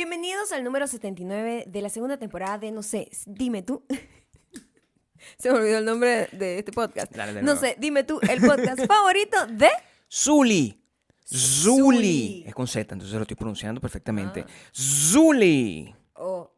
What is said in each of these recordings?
Bienvenidos al número 79 de la segunda temporada de No sé, dime tú. Se me olvidó el nombre de este podcast. Dale de no nuevo. sé, dime tú, el podcast favorito de Zuli. Zuli. Zuli. Es con Z, entonces lo estoy pronunciando perfectamente. Ah. Zuli. o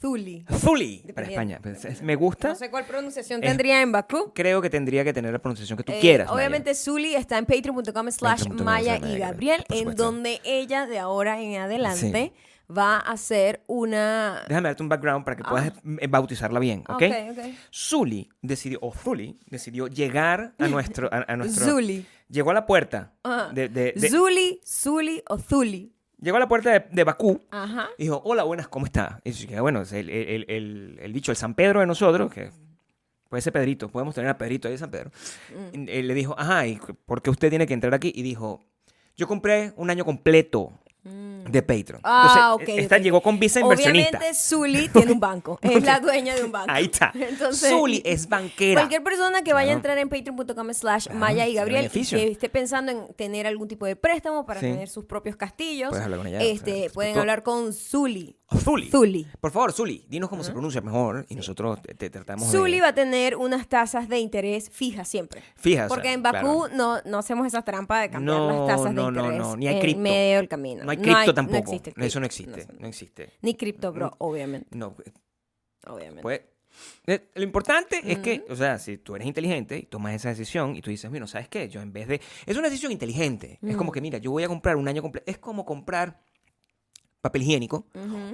Zuli. Zuli. Para. España. Pues, es- Me gusta. No sé cuál pronunciación Es- tendría en Bakú. Creo que tendría que tener la pronunciación que tú Eh, quieras. Maya. obviamente Zuli está en patreon.com slash Maya y Gabriel, por en supuesto. donde ella de ahora en adelante va a hacer una... Déjame darte un background para que puedas eh, bautizarla bien, ¿ok? Ok, ok. Zuli decidió, o Zuli decidió llegar a nuestro. A, a nuestro Zuli. Llegó a la puerta. Ajá. De, de- de- Zuli, Zuli o Zuli. llegó a la puerta de, de Bakú. Ajá. Y dijo, hola, buenas, ¿cómo está? Y dije, bueno, es el, el, el, el dicho, el San Pedro de nosotros, que puede ser Pedrito, podemos tener a Pedrito ahí de San Pedro. Mm. Y, eh, le dijo, ajá, ¿y por qué usted tiene que entrar aquí? Y dijo, yo compré un año completo de Patreon. Ah, Entonces, ok, esta llegó con visa inversionista. Obviamente Zuli tiene un banco. Es la dueña de un banco. Ahí está. Entonces, Zuli es banquera. Cualquier persona que vaya a entrar en patreon.com slash Maya y Gabriel que esté pensando en tener algún tipo de préstamo para Sí. tener sus propios castillos, hablar con ella, este, o sea, pueden todo- hablar con Zuli. Zuli. Zuli. Por favor, Zuli, dinos cómo se pronuncia mejor y nosotros te, te tratamos Zuli de... va a tener unas tasas de interés fijas siempre. Fija, o sea, Porque en Bakú claro. no, no hacemos esa trampa de cambiar No, las tasas no, de no, interés no, ni hay en cripto. medio del camino. No hay cripto no tampoco. existe Eso no existe. No existe. Ni cripto, bro, obviamente. No, obviamente. Pues, eh, lo importante es que, o sea, si tú eres inteligente y tomas esa decisión y tú dices, mira, ¿sabes qué? Yo en vez de... Es una decisión inteligente. Es como que, mira, yo voy a comprar un año completo. Es como comprar papel higiénico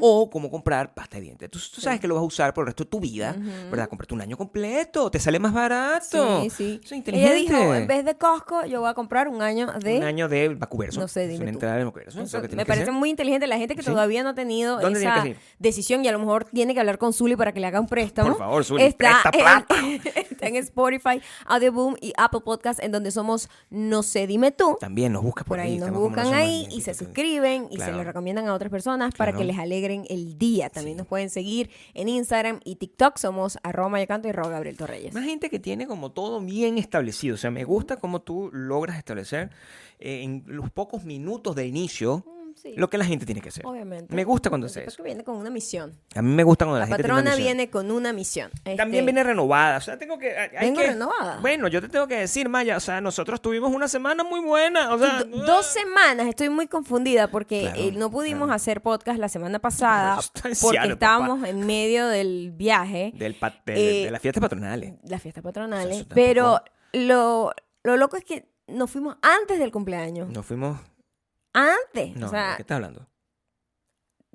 o como comprar pasta de dientes. Tú, tú sabes que lo vas a usar por el resto de tu vida, ¿verdad? Comprarte un año completo, te sale más barato. Sí, sí. Eso Ella es inteligente. dijo, en vez de Costco, yo voy a comprar un año de... Un año de Bacuverso. No sé, dime tú. de Bacuverso. Eso me parece hacer. muy inteligente la gente que Sí. todavía no ha tenido ¿Dónde tiene esa decisión y a lo mejor tiene que hablar con Zully para que le haga un préstamo. Por favor, Zully, está presta en, plata. está en Spotify, Audioboom y Apple Podcast en donde somos No sé, dime tú. También nos buscas Por ahí nos buscan ahí y se suscriben y se lo recomiendan a otras personas para Claro. que les alegren el día. También nos pueden seguir en Instagram y TikTok. Somos arroba mayacanto y arroba Gabriel Torreyes. Más gente que tiene como todo bien establecido. O sea, me gusta cómo tú logras establecer eh, en los pocos minutos de inicio sí. lo que la gente tiene que hacer. Obviamente. Me gusta cuando es eso. viene con una misión. A mí me gusta cuando la, La gente tiene una patrona misión. viene con una misión. También Este, viene renovada. O sea, tengo que. hay Vengo que- renovada. Bueno, yo te tengo que decir, Maya. O sea, nosotros tuvimos una semana muy buena. O sea, Do- dos semanas, estoy muy confundida porque Claro, eh, no pudimos claro. hacer podcast la semana pasada porque estábamos en medio del viaje, Del pa- de, Eh, de las fiestas patronales. las fiestas patronales, pero lo, lo loco es que nos fuimos antes del cumpleaños. Nos fuimos. Antes. No, o sea, ¿de qué estás hablando?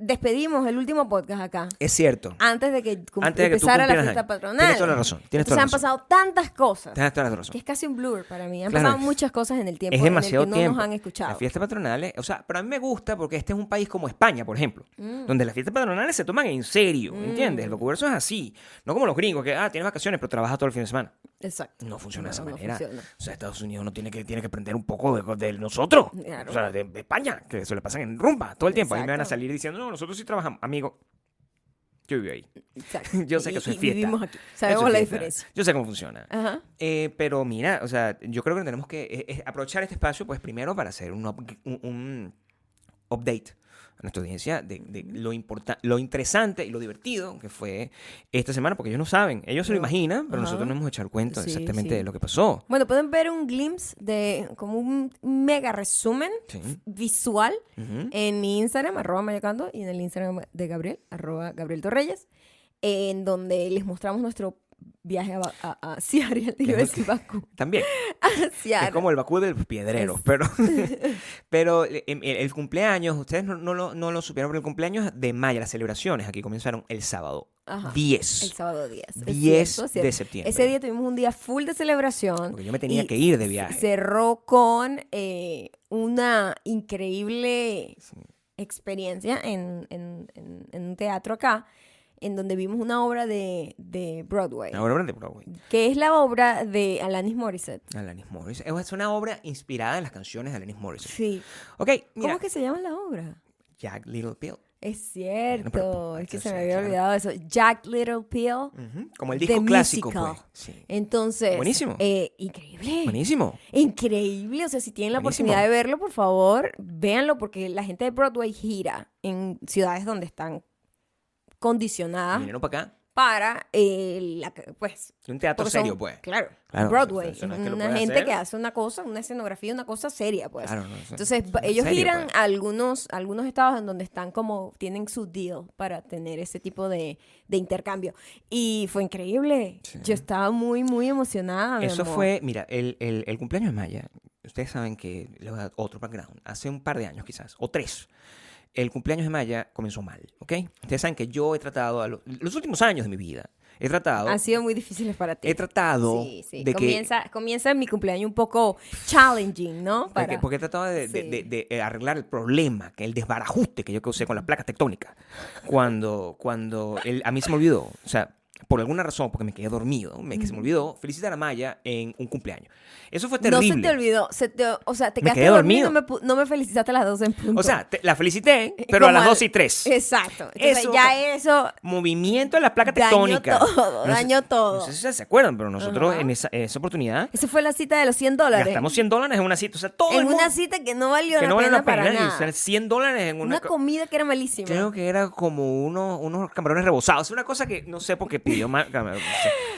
despedimos el último podcast acá. Es cierto. Antes de que, cum- Antes de que tú empezara la cumplieras fiesta años. patronal. Tienes toda la razón, tienes Entonces toda la han razón. pasado tantas cosas Tienes toda la razón. que es casi un blur para mí. Han Claro, pasado muchas cosas en el tiempo Es en el demasiado que no tiempo. nos han escuchado. Las fiestas patronales, o sea, pero a mí me gusta porque este es un país como España, por ejemplo, Mm. donde las fiestas patronales se toman en serio, ¿entiendes? El Bacuverso es así. No como los gringos que, ah, tienes vacaciones, pero trabajas todo el fin de semana. Exacto. No funciona de esa No, manera. funciona. O sea, Estados Unidos no tiene que, tiene que aprender un poco de, de nosotros. Claro. O sea, de, de España, que se le pasan en rumba todo el tiempo. Ahí me van a salir diciendo, no, nosotros sí trabajamos. Amigo, yo vivo ahí. Exacto. Yo sé que Y- eso es y fiesta. Vivimos aquí. Eso es Sabemos la fiesta. diferencia. Yo sé cómo funciona. Ajá. Eh, pero mira, o sea, yo creo que tenemos que eh, eh, aprovechar este espacio, pues primero para hacer un, up- un- un update a nuestra audiencia de, de lo, importa lo interesante y lo divertido que fue esta semana, porque ellos no saben, ellos se lo imaginan, pero Ajá. nosotros no hemos echado el cuento Sí, exactamente sí. de lo que pasó. Bueno, pueden ver un glimpse de como un mega resumen Sí. visual en mi Instagram, arroba mayacando, y en el Instagram de Gabriel, arroba Gabriel Torreyes, en donde les mostramos nuestro viaje a, a, a Seattle, iba a decir Bakú, También. Es como el Bakú del piedrero, Es- pero, pero el, el- el cumpleaños, ustedes no, no lo, no lo supieron, pero el cumpleaños de Maya, las celebraciones aquí comenzaron el sábado Ajá. 10. El sábado 10. es 10 cierto, es de septiembre. Ese día tuvimos un día full de celebración. Porque yo me tenía que ir de viaje. Cerró con eh, una increíble experiencia en, en- en- en un teatro acá, en donde vimos una obra de, de Broadway, Una obra de Broadway. que es la obra de Alanis Morissette. Alanis Morissette. Es una obra inspirada en las canciones de Alanis Morissette. Sí. Ok, ¿Cómo es que se llama la obra? Jack Little Pill. Es cierto, pero- es que se me había olvidado eso. Jack Little Pill. Como el The disco clásico, Musical. pues. Sí. Entonces, Buenísimo. eh, increíble. Buenísimo. Increíble, o sea, si tienen la Buenísimo. oportunidad de verlo, por favor, véanlo porque la gente de Broadway gira en ciudades donde están condicionadas Vinieron para acá. para eh, la, pues Un teatro porque son- serio, pues. Claro, Claro, Broadway, es una gente hacer. que hace una cosa, una escenografía, una cosa seria, pues. Claro, no, eso- Entonces, ellos serio, giran pues. a algunos, algunos estados en donde están como, tienen su deal para tener ese tipo de, de intercambio. Y fue increíble. Sí. Yo estaba muy, muy emocionada. Eso amor. fue, mira, el, el- el cumpleaños de Maya, ustedes saben que, le voy a dar otro background, hace un par de años quizás, o tres, el cumpleaños de Maya comenzó mal, ¿ok? Ustedes saben que yo he tratado, a lo- los últimos años de mi vida, he tratado, Han sido muy difíciles para ti. he tratado Sí, sí. de que... comienza, comienza mi cumpleaños un poco challenging, ¿no? Porque, Para... porque he tratado de, de- Sí. de- de, arreglar el problema, que el desbarajuste que yo causé con las placas tectónicas. Cuando, cuando el- a mí se me olvidó, o sea, por alguna razón, porque me quedé dormido, me, que se me olvidó felicitar a Maya en un cumpleaños. Eso fue No terrible. se te olvidó. Se te, o sea, te Me quedaste quedé dormido dormido. no me, no me felicitaste a las 12 en punto. O sea, te- la felicité, pero a las al- 12 y 3. Exacto. Entonces, Eso- ya eso Movimiento de la placa tectónica. todo, No sé- dañó todo. No sé si se acuerdan, pero nosotros Ajá. en esa, oportunidad Esa fue la cita de los 100 dólares. gastamos 100 dólares en una cita. O sea, todo el en mundo una cita que no valió que la no pena la pena. para nada. o sea, 100 dólares en una... una co- comida que era malísima. Creo que era como unos, unos camarones rebozados. Una cosa que no sé por qué pidió.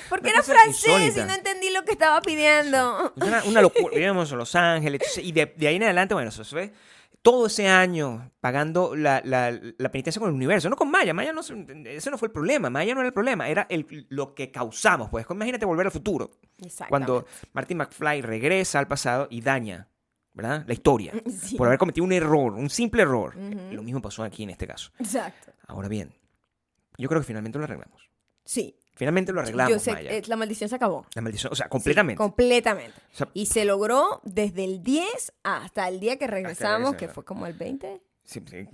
Porque era francés insólita. y no entendí lo que estaba pidiendo. Una, una locura. Vivíamos en Los Ángeles. entonces, y de, de ahí en adelante, bueno, eso ve. Todo ese año pagando la, la, la penitencia con el universo. No con Maya. Maya no, se- ese no fue el problema. Maya no era el problema. Era el, lo que causamos. Pues imagínate volver al futuro. Cuando Marty McFly regresa al pasado y daña, ¿verdad? La historia. Sí. Por haber cometido un error, un simple error. Lo mismo pasó aquí en este caso. Exacto. Ahora bien, yo creo que finalmente lo arreglamos. Sí. Finalmente lo arreglamos, Yo sé, Maya. la maldición se acabó. La maldición, o sea, Sí, completamente. completamente. O sea, Y se logró desde el 10 hasta el día que regresamos, que fue como el 20. sí, sí,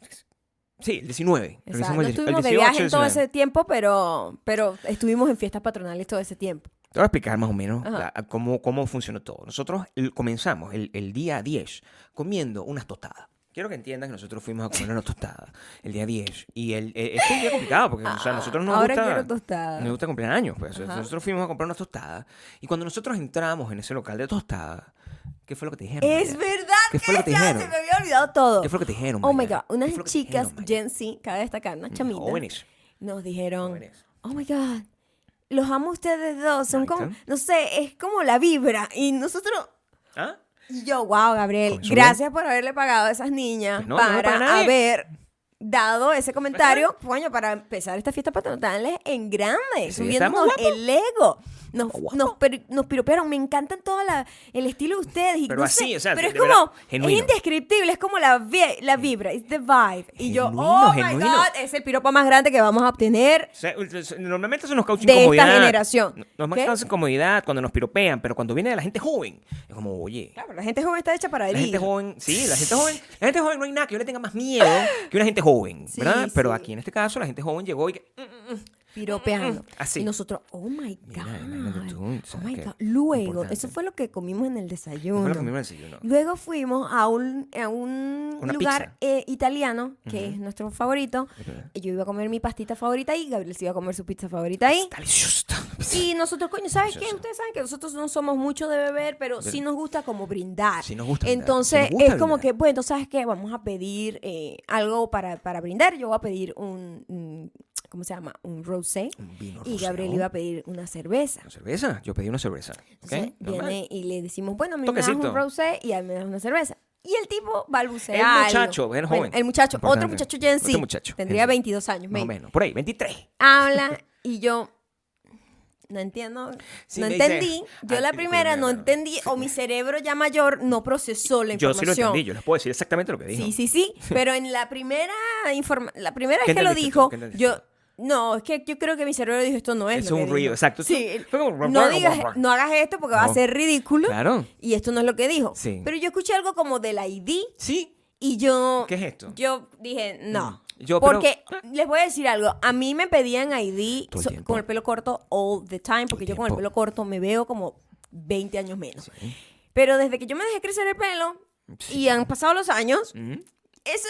sí, el 19. Exacto. Regresamos No estuvimos de 18, viaje en todo 19. ese tiempo, pero, pero estuvimos en fiestas patronales todo ese tiempo. Te voy a explicar más o menos la- cómo, cómo funcionó todo. Nosotros comenzamos el, el día 10 comiendo unas tostadas. Quiero que entiendan que nosotros fuimos a comer unas tostadas el día 10. Y el, eh, es un día complicado porque o sea, nosotros nos Ah, Ahora gusta... quiero tostadas. Nos gusta comprar años, pues. Ajá. Nosotros fuimos a comprar unas tostadas. Y cuando nosotros entramos en ese local de tostadas, ¿qué fue lo que te dijeron? Es verdad ¿Qué que, fue lo que te ya dijeron? se me había olvidado todo. ¿Qué fue lo que te dijeron? Oh my? God, unas ¿Qué fue lo que te chicas dijeron? Gen Z, cabe destacar, unas chamitas, Jóvenes. nos dijeron, Jóvenes. oh my God, los amo ustedes dos, son como, no sé, es como la vibra. Y nosotros, ¿Ah? Y yo, wow, Gabriel, gracias por haberle pagado a esas niñas no, no para nadie. haber dado ese comentario, coño, para empezar esta fiesta patronales en grande, subiéndonos guapos. el ego. Nos, nos, per- nos piropearon, me encantan todo la- el estilo de ustedes. Y Pero no así, sé, o sea, pero de es como, verdad, es indescriptible, es como la, vi- la vibra, es the vibe. Y yo, Genuino, oh my genuino. God, es el piropo más grande que vamos a obtener. O sea, normalmente eso nos causa De esta incomodidad. generación. Nos ¿Qué? causa incomodidad cuando nos piropean, pero cuando viene de la gente joven, es como, oye, Claro, la gente joven está hecha para la herir. gente joven, sí, la gente joven, la gente joven no hay nada que yo le tenga más miedo que una gente joven, Sí, ¿verdad? Pero sí. aquí en este caso la gente joven llegó y que, mm, piropeando. Así. Y nosotros, oh my God. Mira, imagínate tú, oh ¿sabes my? God. Luego, Importante. eso fue lo que comimos en el desayuno. Luego fuimos a un, a un lugar eh, italiano, que es nuestro favorito. Ujú. Yo iba a comer mi pastita favorita ahí, Gabriel se iba a comer su pizza favorita ahí. Delicioso. Y nosotros, coño, ¿sabes qué? Ustedes saben que nosotros no somos mucho de beber, pero sí nos gusta como brindar. Sí nos gusta brindar, Entonces, sí nos gusta es como brindar. que, bueno, ¿sabes qué? Vamos a pedir eh, algo para, para brindar. Yo voy a pedir un, un- ¿cómo se llama? Un rosé. Un vino Y. Gabriel iba a pedir una cerveza. ¿Una cerveza? Yo pedí una cerveza. ¿ok? Entonces, Normal. viene y le decimos, bueno, a mí me das Toquecito. un rosé y a mí me das una cerveza. Y el tipo balbucea El algo. muchacho, Bueno, joven. el muchacho, otro muchacho Gen Z. Otro muchacho, Tendría Gen Z. 22 años, Más o maybe. menos. Por ahí, 23. Habla y yo no entiendo, Sí, no me dice, entendí. Yo ah, la sí, primera no primero. entendí o mi cerebro ya mayor no procesó la Yo sí lo información. entendí, yo les puedo decir exactamente lo que dijo. Sí, sí, sí, pero en la primera informa la primera ¿Qué vez que lo entendiste tú? dijo, ¿Qué entendiste yo no, es que yo creo que mi cerebro dijo esto no es Es lo que un ruido, dijo". exacto. Sí, no digas, no hagas esto porque va a ser ridículo. Claro. Y esto no es lo que dijo. Sí. Pero yo escuché algo como del ID Sí. y yo ¿Qué es esto? yo dije, no. Mm. Yo, pero- porque les voy a decir algo, a mí me pedían ID el so- con el pelo corto all the time, porque yo con el pelo corto me veo como 20 años menos. Pero desde que yo me dejé crecer el pelo y han pasado los años, Ujú. ese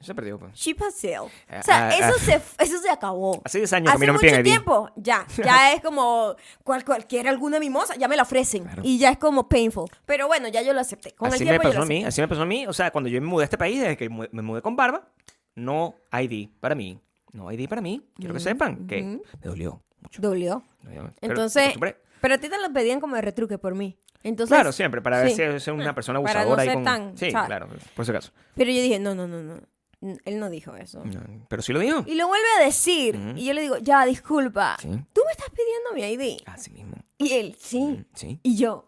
Se perdió, pues. Ah, O sea, ah, eso, ah. se, eso se acabó. Hace 10 años Hace no me mucho tiempo, ya, ya es como cual, cualquier alguna mimosa, ya me la ofrecen Claro. y ya es como painful. Pero bueno, ya yo lo acepté. Con Así el me tiempo yo pasó lo a mí, así me pasó a mí. O sea, cuando yo me mudé a este país, desde que me mudé con barba, no ID para mí. No ID para mí. Quiero que sepan que me dolió mucho. Dolió. Me. Pero me Entonces, pero a ti te lo pedían como de retruque por mí. Entonces, Claro, siempre, para ver sí. si es una persona Para no abusadora. ser con- tan, Sí, ¿sabes? claro, por si acaso. Pero yo dije, no, no, no, no. Él no dijo eso. No, pero sí lo dijo. Y lo vuelve a decir. Y yo le digo, ya, disculpa. Sí. Tú me estás pidiendo mi ID. Así mismo. Y él, sí. Sí. Y yo.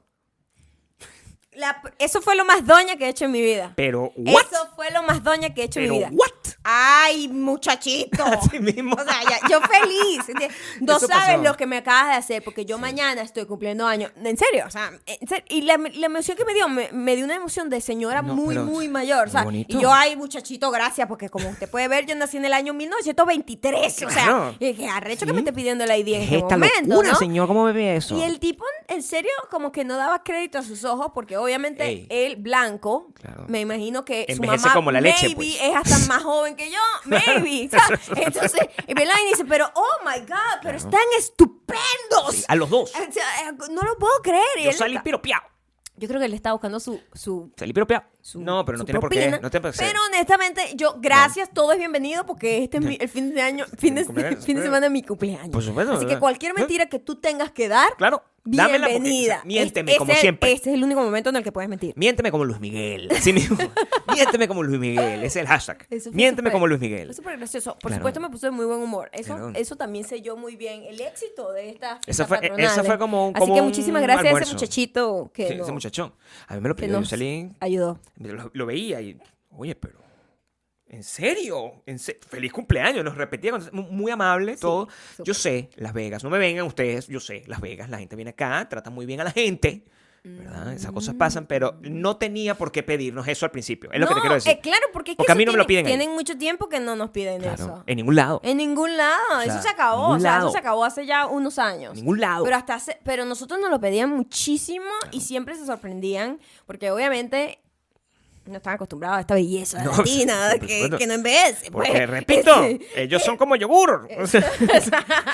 La- eso fue lo más doña que he hecho en mi vida. Pero, ¿what? Eso fue lo más doña que he hecho en mi vida. ¿what? Ay, muchachito. Así mismo. O sea, ya- yo feliz. No sabes lo que me acabas de hacer, porque yo mañana estoy cumpliendo años. En serio, o sea, en serio. Y la, la emoción que me dio, me, me dio una emoción de señora No, muy, muy mayor. O sea, bonito. y yo, ay, muchachito, gracias, porque como usted puede ver, yo nací en el año 1923. O sea, Claro. y dije, arrecho que me esté pidiendo la ID en Es este momento, locura, ¿no? señor. ¿Cómo bebe eso? Y el tipo, en serio, como que no daba crédito a sus ojos, porque obviamente Ey. él, blanco, Claro. me imagino que su Envejece mamá como la leche, maybe pues. es hasta más joven que yo, maybe. ¿sabes? Entonces, y dice, pero, oh my God, pero están estupendos. Sí, a los dos. O sea, no lo puedo creer. Yo salí piropeado. yo creo que él está buscando su, su, Salí piropeado. Su- No, pero no tiene por qué. No tiene por qué ser. Pero honestamente, yo, gracias, todo es bienvenido porque este es mi- el fin de año, fin de, fin de claro. semana de mi cumpleaños. Por supuesto, Así que cualquier mentira que tú tengas que dar, Claro. porque- bienvenida. sea, miénteme como ese- siempre. Este es el único momento en el que puedes mentir. Miénteme como Luis Miguel. Así mismo. Miénteme como Luis Miguel. Es el hashtag. Miénteme súper- como Luis Miguel. Fue súper gracioso. Por Claro. supuesto, me puso de muy buen humor. Eso, Claro. eso también selló muy bien el éxito de esta Esa fue- esa fue ¿eh? como- Así como que muchísimas gracias a ese muchachito que, Sí, no- ese muchachón. A mí me lo pidió. Yo salí. ayudó. Lo, lo veía y. Oye, pero. ¿En serio? ¿En se- Feliz cumpleaños. Nos repetía. Muy amable, todo. súper. Yo sé, Las Vegas. No me vengan ustedes. Yo sé, Las Vegas. La gente viene acá, trata muy bien a la gente. ¿Verdad? Esas cosas pasan, pero no tenía por qué pedirnos eso al principio. Es lo que te No, quiero decir. eh, claro, porque, es que Porque a eso mí no me lo tiene- piden ahí. Tienen mucho tiempo que no nos piden Claro, eso. En ningún lado. En ningún lado. sea, eso se acabó. O sea, lado. eso se acabó hace ya unos años. En ningún lado. Pero hasta hace- pero nosotros nos lo pedían muchísimo y siempre se sorprendían porque obviamente no están acostumbrados a esta belleza No, latina sí, que, que no envejece. Porque, pues. repito, ellos son como yogur. O sea,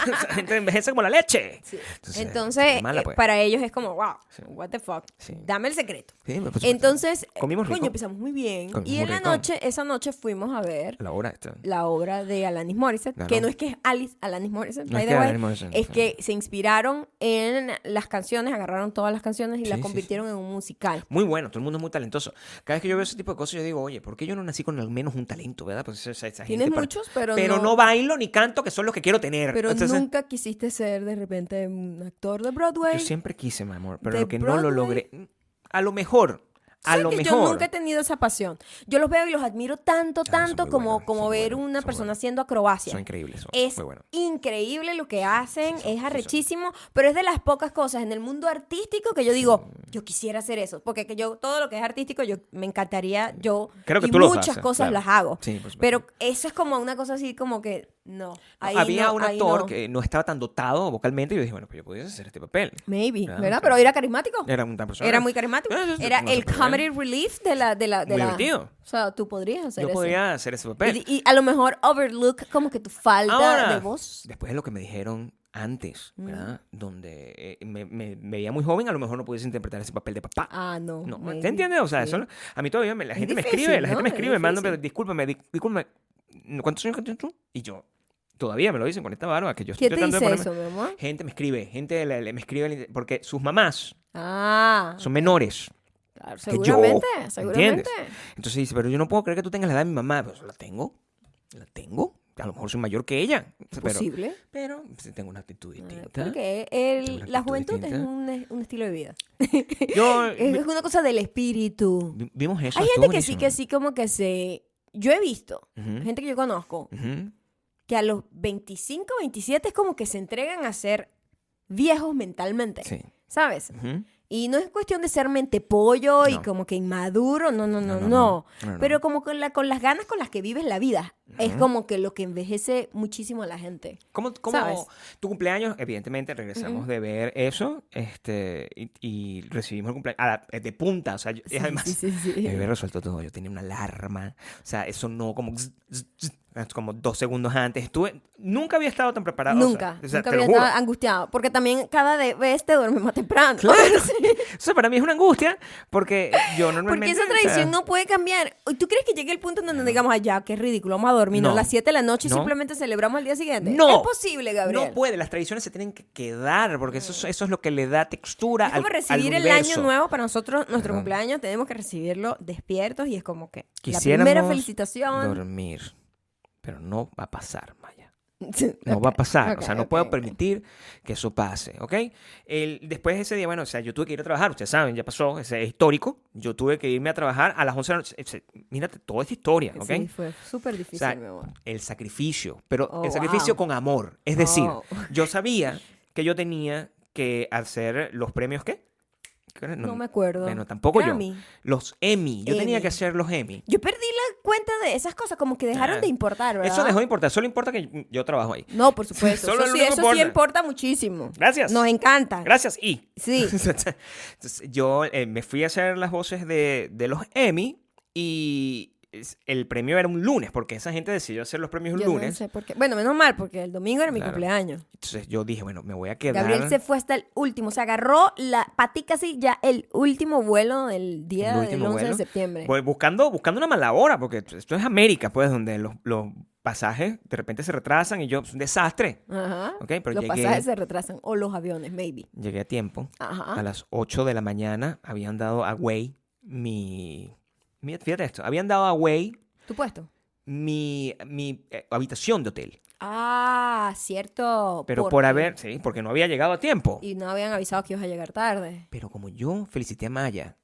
la gente envejece como la leche. Entonces, Entonces, mala, eh, pues. para ellos es como, wow, what the fuck. Dame el secreto. Supuesto. Entonces, Comimos coño, rico. empezamos muy bien. Comimos y en la noche, esa noche fuimos a ver La esta. la obra de Alanis Morissette, Claro. que no es que es Alice Alanis Morissette, No es que way, Morissette, es que se inspiraron en las canciones, agarraron todas las canciones y las convirtieron en un musical. Muy bueno, todo el mundo es muy talentoso. Cada vez que yo veo ese tipo de cosas, yo digo, oye, ¿por qué yo no nací con al menos un talento, verdad? Pues esa, esa Tienes gente muchos, pero, Pero no bailo ni canto, que son los que quiero tener. Pero Entonces, nunca quisiste ser de repente un actor de Broadway. Yo siempre quise, mi amor, pero lo que no lo Broadway. logré. A lo mejor, a ¿Sabes lo que mejor. Yo nunca he tenido esa pasión. Yo los veo y los admiro tanto, Ah, son tanto como, buenos, como son ver buenos, una son persona buenos. haciendo acrobacia. Son increíbles, son Es muy buenos. increíble lo que hacen, es arrechísimo, pero es de las pocas cosas en el mundo artístico que yo digo, yo quisiera hacer eso, porque que yo todo lo que es artístico yo me encantaría yo Creo que y tú muchas haces, cosas claro. las hago. Sí, pero eso es como una cosa así como que no, ahí Había no, un actor no. que no estaba tan dotado vocalmente y yo dije, bueno, pues yo podía hacer este papel. maybe, Claro, ¿verdad? claro. Pero era carismático. Era una persona. Era muy carismático. Eh, sí, Era no el comedy relief de la de la de Muy la divertido. O sea, tú podrías hacer Yo eso. podía hacer ese papel. Y, y a lo mejor overlook como que tu falta Ahora, de voz. después de lo que me dijeron antes, Mm. ¿verdad? Donde eh, me, me- me veía muy joven, a lo mejor no pudiese interpretar ese papel de papá. Ah, no. No. ¿te entiendes? O sea, Sí. eso, a mí todavía me- la gente me difícil, escribe, la gente ¿no? me Es escribe, me manda, discúlpame, di- discúlpame, ¿cuántos años tienes tú? Y yo, todavía me lo dicen con esta barba que yo ¿Qué estoy te tratando de dice ponerme- eso, mi amor? Gente me escribe, gente le- le- me escribe, porque sus mamás Ah, son menores. claro, que yo, seguramente, ¿entiendes? seguramente. Entonces dice, pero yo no puedo creer que tú tengas la edad de mi mamá. Pues la tengo, la tengo. A lo mejor soy mayor que ella. Pero, Posible. pero sí tengo una actitud distinta. Porque el, la juventud es un, un estilo de vida. Yo, Es, es una cosa del espíritu. vi- vimos eso. Hay gente que sí, que sí, como que se... Yo he visto, gente que yo conozco, ujú. Que a los 25, 27 es como que se entregan a ser viejos mentalmente. Sí. ¿Sabes? Y no es cuestión de ser mente pollo y como que inmaduro, no, no, no, no. Pero como con, la, con las ganas con las que vives la vida. es como que lo que envejece muchísimo a la gente. ¿Cómo, cómo ¿Sabes? tu cumpleaños? Evidentemente regresamos de ver eso este, y, y recibimos el cumpleaños a la- de punta. O sea, yo- Sí, además, sí, sí, sí. me había resuelto todo. Yo tenía una alarma. O sea, eso no como, zzz, zzz, zzz, como dos segundos antes. Estuve, nunca había estado tan preparado. Nunca, o sea, nunca había estado angustiado. Porque también cada vez te duermes más temprano. Claro. O sea, para mí es una angustia porque yo Porque normalmente... esa o sea, tradición no puede cambiar. ¿Tú crees que llegue el punto en donde digamos, ay, ya, qué ridículo, vamos a dormir No. a las 7 de la noche y No. simplemente celebramos el día siguiente? No. Es posible, Gabriel. No puede, las tradiciones se tienen que quedar porque eso, es- eso es lo que le da textura Es como al, al recibir el año nuevo para nosotros, nuestro cumpleaños, tenemos que recibirlo despiertos y es como que la Quisiéramos primera felicitación. dormir, pero no va a pasar, Maya. No va a pasar. o sea, no puedo permitir que eso pase, ¿ok? El, después de ese día, bueno, o sea, yo tuve que ir a trabajar. Ustedes saben, ya pasó, ese es histórico. Yo tuve que irme a trabajar a las 11 de la noche. Ese- Mírate, toda esta historia, ¿ok? Sí, fue súper O difícil, sea, mi amor. el sacrificio, pero Oh, el sacrificio wow. con amor. Es decir, Oh. yo sabía que yo tenía que hacer los premios, ¿qué? No, me acuerdo. Bueno, tampoco Grammy. yo. Los Emmy. Yo tenía Emmy. que hacer los Emmy. Yo perdí la cuenta de esas cosas, como que dejaron Ah, de importar, ¿verdad? Eso dejó de importar. Solo importa que yo trabajo ahí. No, por supuesto. Solo eso sí, eso importa. sí importa muchísimo. Gracias. Nos encanta. Gracias, y. Sí. Entonces, yo eh, me fui a hacer las voces de, de los Emmy y es- el premio era un lunes, porque esa gente decidió hacer los premios un Yo no lunes. sé por qué. Bueno, menos mal, porque el domingo era mi Claro. cumpleaños. Entonces yo dije, bueno, me voy a quedar. Gabriel se fue hasta el último. Se agarró la patica así ya el último vuelo del día El del último 11 vuelo. de septiembre. Voy buscando, buscando una mala hora, porque esto es América, pues, donde los, los pasajes de repente se retrasan y yo, es un desastre. Ajá. Ok, pero los llegué- pasajes se retrasan. O los aviones, maybe. Llegué a tiempo. Ajá. A las 8 de la mañana habían dado a Way mi... Fíjate esto, habían dado a Way ¿Tu puesto? mi, mi eh, habitación de hotel. Ah, cierto. Pero por haber, sí, porque no había llegado a tiempo. Y no habían avisado que ibas a llegar tarde. Pero como yo felicité a Maya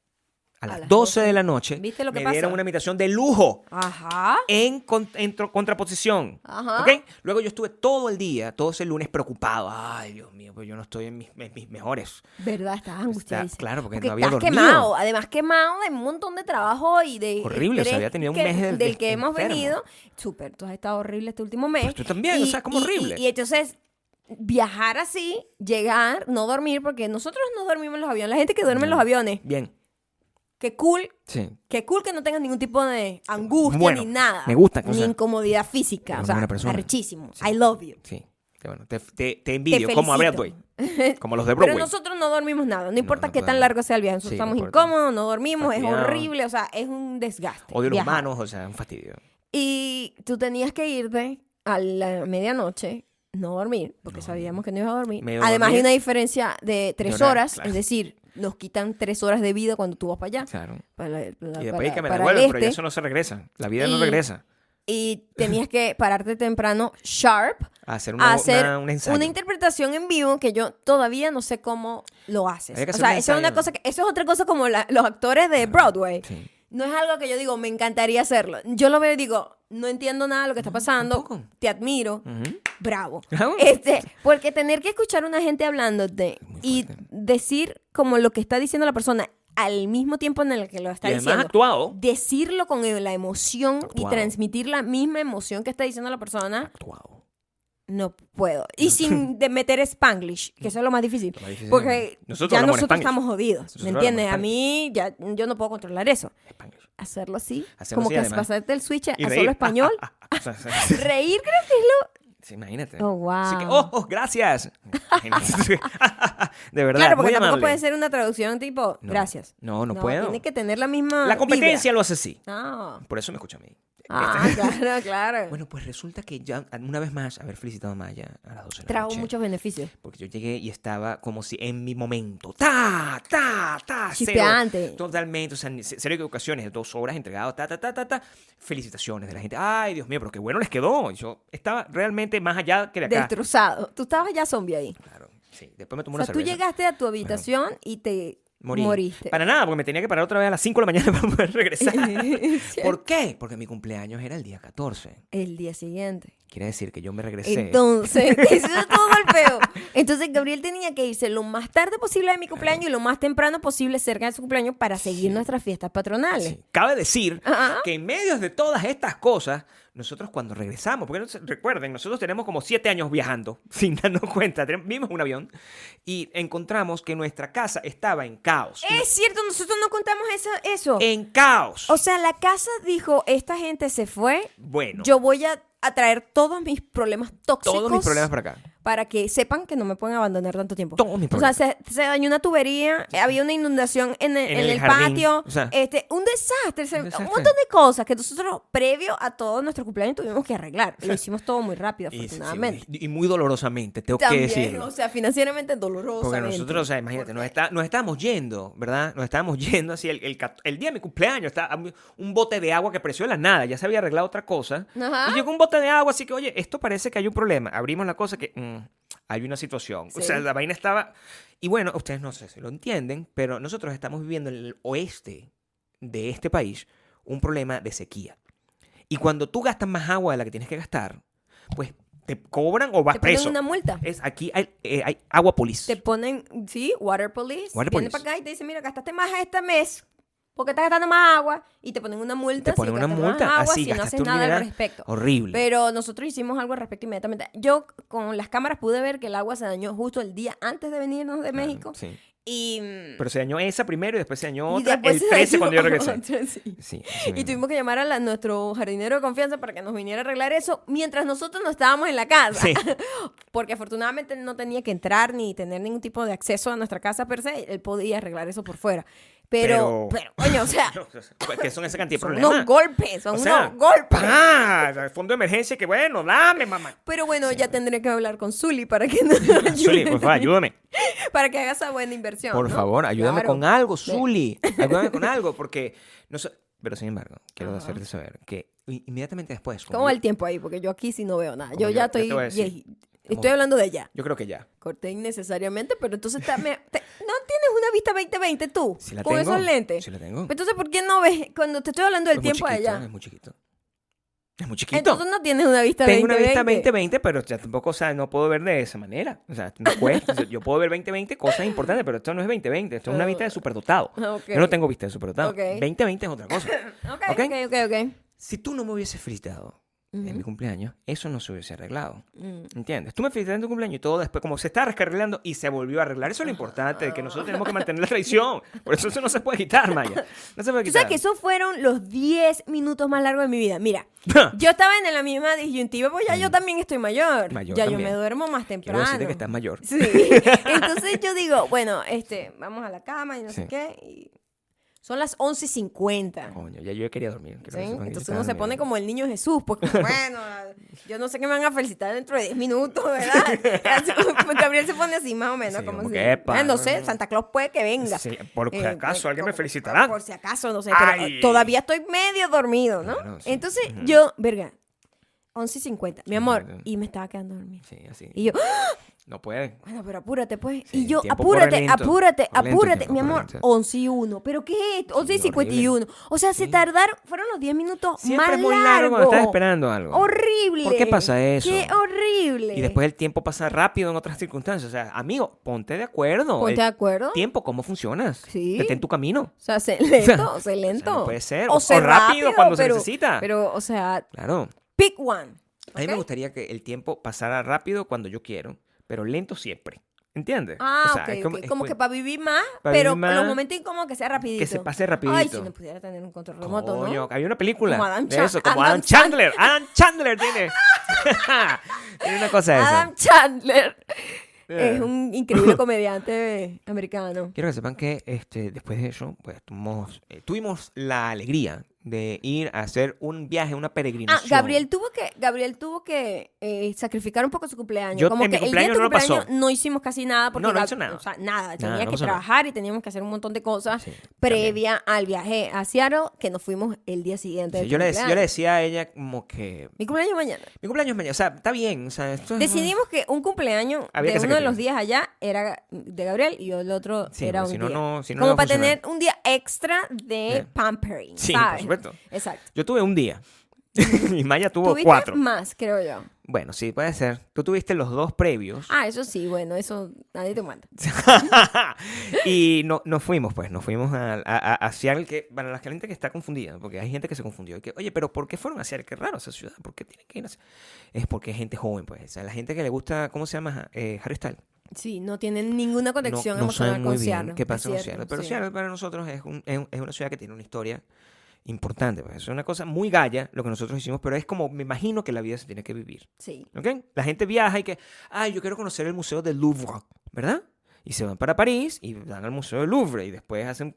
a las, las 12 de 12. la noche, ¿Viste lo que me dieron pasó? una habitación de lujo Ajá. en, con- en tro- contraposición. Ajá. ¿Ok? Luego yo estuve todo el día, todo ese lunes preocupado. Ay, Dios mío, pues yo no estoy en mis, en mis mejores. ¿Verdad? Estabas angustiadísimo. claro, porque no había estás dormido. quemado. Además, quemado de un montón de trabajo y de. Horrible, o sea, estrés había tenido un que- mes de- del de- que hemos enfermo. venido. Súper, tú has estado horrible este último mes. Pues tú también, o sea, como horrible. Y, entonces, viajar así, llegar, no dormir, porque nosotros no dormimos en los aviones. La gente que duerme en los aviones, Bien, qué cool. sí. Qué cool que no tengas ningún tipo de angustia Bueno, ni nada. me gusta, o Ni sea, incomodidad física. O sea, arrechísimo. Sí. I love you. Sí, te, bueno, te, te- te envidio, como a. Broadway, como los de Pero Broadway. nosotros no dormimos nada. No importa no qué tan largo sea el viaje. Nosotros Sí, estamos incómodos, no dormimos, es horrible. O sea, es un desgaste. Odio los humanos, o sea, un fastidio. Y tú tenías que irte a la medianoche, no dormir, porque sabíamos que no ibas a dormir. Medio Además, dormir. hay una diferencia de tres horas, claro. es decir, nos quitan tres horas de vida cuando tú vas para allá. Claro. Para, Y después para- que me devuelven, el pero ya este. eso no se regresa. La vida no regresa. Y tenías que pararte temprano, sharp, A hacer a una, hacer una- un ensayo. una interpretación en vivo que yo todavía no sé cómo lo haces. O sea, eso es una cosa que, eso es otra cosa como la- los actores de Broadway. Sí. No es algo que yo digo, me encantaría hacerlo. Yo lo veo y digo, no entiendo nada de lo que está pasando. tampoco. Te admiro. Bravo. Bravo. Este, porque tener que escuchar a una gente hablándote y decir como lo que está diciendo la persona al mismo tiempo en el que lo está Y diciendo. actuado. Decirlo con la emoción y transmitir la misma emoción que está diciendo la persona, Actuado. No puedo. Y sin de meter spanglish, que eso es lo más difícil. Lo más difícil. Porque Nosotros ya nosotros estamos jodidos, Nosotros ¿me entiendes? A mí ya yo no puedo controlar eso. Spanglish. Hacerlo así, Hacerlo como así, que además. pasarte el switch a, solo español. Reír creo que es lo... sí, imagínate. Oh, wow. Así que, oh, oh, gracias. De verdad, Claro, porque muy tampoco amable. puede ser una traducción tipo, No. gracias. No, no, puedo. Tiene que tener la misma La competencia vibra. lo hace así. Ah, Por eso me escucha a mí. Ah, claro, claro. Bueno, pues resulta que ya, una vez más, haber felicitado a Maya a las 12 de la Trajo noche. muchos beneficios. Porque yo llegué y estaba como si en mi momento. ¡Ta! ¡Ta! ¡Ta! Chispeante. Totalmente. O sea, ni- cero equivocaciones. Dos horas entregado. ¡Ta, ta, ta, ta, ta! Felicitaciones de la gente. ¡Ay, Dios mío! Pero qué bueno les quedó. Yo estaba realmente más allá que de acá. Destrozado. Tú estabas ya zombie ahí. Claro. Sí. Después me tomé O una sea, tú cerveza. llegaste a tu habitación y te Morí. moriste. Para nada, porque me tenía que parar otra vez a las 5 de la mañana para poder regresar. ¿Por qué? Porque mi cumpleaños era el día 14. El día siguiente. Quiere decir que yo me regresé. Entonces, eso es todo el peo. Entonces, Gabriel tenía que irse lo más tarde posible de mi cumpleaños y lo más temprano posible cerca de su cumpleaños para seguir nuestras fiestas patronales. Sí. Cabe decir Ajá. que en medio de todas estas cosas, nosotros cuando regresamos, porque recuerden, nosotros tenemos como siete años viajando, sin darnos cuenta, vimos un avión y encontramos que nuestra casa estaba en caos. Es cierto, nosotros no contamos eso. eso. En caos. O sea, la casa dijo, esta gente se fue, bueno, yo voy a, a traer todos mis problemas tóxicos. todos mis problemas para acá. Para que sepan que no me pueden abandonar tanto tiempo. Todos mis o sea, se, se dañó una tubería, había una inundación en el, En en el patio, o sea. este, un desastre, se- Un desastre. un montón de cosas que nosotros previo a todo nuestro cumpleaños tuvimos que arreglar. Lo hicimos todo muy rápido, sí, afortunadamente. y- muy dolorosamente, tengo que También, decirlo. o sea, financieramente doloroso. Porque nosotros, o sea, imagínate, nos, está, nos estábamos yendo, ¿verdad? Nos estábamos yendo así el, el, el día de mi cumpleaños, está un bote de agua que apareció de la nada, ya se había arreglado otra cosa. Ajá. Y llegó un bote de agua, así que, oye, esto parece que hay un problema. Abrimos la cosa que hay una situación. O sea, la vaina estaba... Y bueno, ustedes no sé si lo entienden, pero nosotros estamos viviendo en el oeste de este país un problema de sequía. Y cuando tú gastas más agua de la que tienes que gastar, pues te cobran o vas Te ponen preso. una multa. Es, aquí hay, eh, hay agua police. Te ponen, sí, water police. Water viene police. para acá y te dicen, mira, gastaste más este mes porque estás gastando más agua y te ponen una multa. te ponen si una multa así, si no haces nada al respecto. horrible. Pero nosotros hicimos algo al respecto inmediatamente. Yo con las cámaras pude ver que el agua se dañó justo el día antes de venirnos de Claro, México. sí. Y, Pero se dañó esa primero y después se dañó otra el se 13 dañó cuando yo regresé. otra, sí. Sí, Y tuvimos que llamar a la- nuestro jardinero de confianza para que nos viniera a arreglar eso mientras nosotros no estábamos en la casa. Sí. Porque afortunadamente él no tenía que entrar ni tener ningún tipo de acceso a nuestra casa per se. Él podía arreglar eso por fuera. Pero, Pero- pero, coño, o sea, Pues, ¿Qué son esa cantidad de son problemas? unos golpes, son O sea, unos golpes. ¡pah! El fondo de emergencia, que bueno, dame, mamá. Pero bueno, ya tendré que hablar con Zully para que nos ayude, Zuli, por favor, ayúdame. para que haga esa buena inversión. Por ¿no? favor, ayúdame Claro. con algo, Zuli. Ayúdame con algo, porque... No sé- Pero sin embargo, quiero Ajá. hacerte saber que inmediatamente después... ¿Cómo va yo- el tiempo ahí? Porque yo aquí sí no veo nada. Yo yo- ya yo estoy... voy Estoy hablando de ya. Yo creo que ya. Corté innecesariamente, pero entonces está- me- te- no tienes una vista 2020 tú Si la con tengo. esos lentes. Si la tengo. Entonces, ¿por qué no ves cuando te estoy hablando del tiempo chiquito, allá? Es muy chiquito. Es muy chiquito. Entonces no tienes una vista Tengo una 2020. vista 20-20, pero ya tampoco, o sea, no puedo ver de esa manera. O sea, no cuesta. O sea, yo puedo ver 20-20 cosas importantes, pero esto no es 20-20. Esto es una vista de superdotado. Ah, ok. Yo no tengo vista de superdotado. Ok. 20-20 es otra cosa. Ok, ¿Ok? ok, ok. Si tú no me hubieses en mi cumpleaños, eso no se hubiese arreglado. Mm. ¿Entiendes? Tú me felicitaste en tu cumpleaños y todo después, como se está arreglando y se volvió a arreglar. Eso es lo importante, de que nosotros tenemos que mantener la tradición. Por eso eso no se puede quitar, Maya. No se puede quitar. sabes que esos fueron los 10 minutos más largos de mi vida. Mira, yo estaba en la misma disyuntiva, pues ya yo también estoy mayor. Mm. Mayor ya yo me duermo más Quiero temprano. decirte que estás mayor. Sí. Entonces yo digo, bueno, este, vamos a la cama y no sé qué. y son las 11.50. Coño, ya yo quería dormir. Entonces uno se pone como el niño Jesús, porque bueno, yo no sé qué me van a felicitar dentro de 10 minutos, ¿verdad? Gabriel se pone así más o menos, Sí, como, como si, que, epa, "Ah, no no, sé, no". Santa Claus puede que venga. Sí, por si Eh, acaso eh, alguien me felicitará. Por si acaso, no sé, pero todavía estoy medio dormido, ¿no? Claro, sí. Entonces Ujú. yo, verga, 11.50, mi amor, y me estaba quedando dormida. Sí, así. Y yo, ¡ah! No puede. bueno, pero apúrate, pues. Sí, y yo, apúrate, lento. apúrate, lento apúrate, mi amor. lento. 11 y 1. ¿Pero qué es esto? 11 y Sí, 51. O sea, se tardaron, fueron los 10 minutos Siempre más es muy largo cuando estás esperando algo. Horrible. ¿Por qué pasa eso? Qué horrible. Y después el tiempo pasa rápido en otras circunstancias. O sea, amigo, ponte de acuerdo. Ponte el de acuerdo. tiempo, ¿cómo funcionas? Sí. Vete en tu camino. O sea, sé lento, sé lento. no puede ser. O, O- o rápido cuando se necesita. Pero, o sea, Claro. pick one. A mí me gustaría que el tiempo pasara rápido cuando yo quiero, pero lento siempre. ¿Entiendes? Ah, O sea, es Como que para vivir más, pero vivir más, los momentos incómodos que sea rapidito. que se pase rapidito. Ay, si no pudiera tener un control remoto, Coño, ¿no? había una película Como Adam de eso, como Adam Adam Chandler. Adam Chandler tiene. tiene una cosa de esa. Adam Chandler es un increíble comediante americano. Quiero que sepan que este, después de eso, pues tuvimos, eh, tuvimos la alegría de ir a hacer un viaje, una Ah, peregrinación. Gabriel tuvo que, Gabriel tuvo que eh, sacrificar un poco su cumpleaños. Yo Como en mi que el día de cumpleaños tu no lo pasó. cumpleaños no hicimos casi nada porque No, no Gab- hizo nada. O sea, nada, tenía no que pasó nada. trabajar y teníamos que hacer un montón de cosas Sí, previa al viaje a Seattle que nos fuimos el día siguiente. Sí, de tu yo, le, dec- yo le cumpleaños. decía a ella como que Mi cumpleaños mañana. mi cumpleaños es mañana, o sea, está bien, o sea, esto es- Decidimos que un cumpleaños Había de que uno de los días allá era de Gabriel y el otro Sí, era porque un si no, día. no- si no, Como no va a para funcionar. tener un día extra de Sí. pampering. Sí, por ¿sabes? supuesto. Exacto. Yo tuve un día y Maya tuvo Tuviste cuatro. más, creo yo. Bueno, sí, puede ser. Tú tuviste los dos previos. Ah, eso sí, bueno, eso nadie te manda. y no, nos fuimos, pues, nos fuimos a, a, a- Seattle, que para la gente que está confundida, porque hay gente que se confundió, y que, oye, pero ¿por qué fueron a Seattle? Qué raro esa ciudad, ¿por qué tienen que ir a Seattle? Es porque es gente joven, pues, o sea, la gente que le gusta, ¿cómo se llama? Eh, Harry Styles. Sí, no tienen ninguna No, conexión no emocional saben con muy bien Seattle. qué pasa con Seattle, pero sí. Seattle para nosotros es, un- es, es una ciudad que tiene una historia importante, pues, es una cosa muy galla lo que nosotros hicimos, pero es como, me imagino que la vida se tiene que vivir. Sí. ¿Ok? La gente viaja y que, ay, yo quiero conocer el Museo del Louvre, ¿verdad? Y se van para París y van al Museo del Louvre y después hacen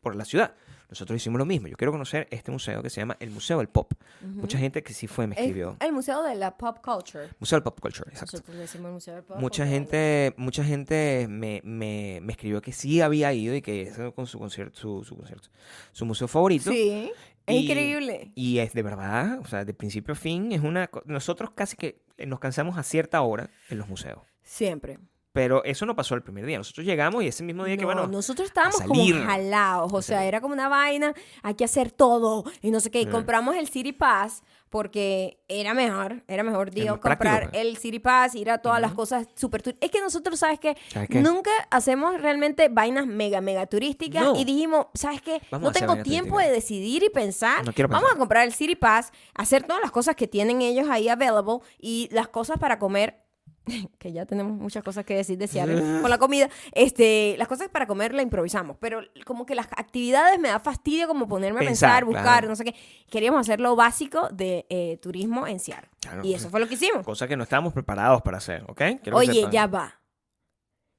por la ciudad. Nosotros hicimos lo mismo. Yo quiero conocer este museo que se llama el Museo del Pop. Mucha gente que sí fue me Es escribió. el museo de la pop culture. Museo del Pop Culture, exacto. Nosotros decimos el museo del pop. Mucha gente, mucha gente me, me, me escribió que sí había ido y que ese con su concierto, su, su concierto, su museo favorito. Sí, es Y- increíble. Y es de verdad, o sea, de principio a fin, es una... Nosotros casi que nos cansamos a cierta hora en los museos. Siempre. Pero eso no pasó el primer día. Nosotros llegamos y ese mismo día que, No, bueno, nosotros estábamos como salir. jalados, o sea, era como una vaina, hay que hacer todo y no sé qué. Y compramos el City Pass porque era mejor, era mejor, digo, práctico, comprar pues. el City Pass, ir a todas las cosas super Es que nosotros, ¿sabes qué? ¿Sabes qué? Nunca hacemos realmente vainas mega, mega turísticas No. y dijimos, ¿sabes qué? Vamos a no tengo tiempo de decidir y pensar. No quiero Vamos pensar. a comprar el City Pass, hacer todas las cosas que tienen ellos ahí available y las cosas para comer que ya tenemos muchas cosas que decir de Seattle con la comida, este, las cosas para comer la improvisamos, pero como que las actividades me da fastidio como ponerme a Pensar, buscar, claro. no sé qué. Queríamos hacer lo básico de eh, turismo en Seattle. Claro. Y eso fue lo que hicimos. cosa que no estábamos preparados para hacer, ¿ok? Quiero Oye, ya va.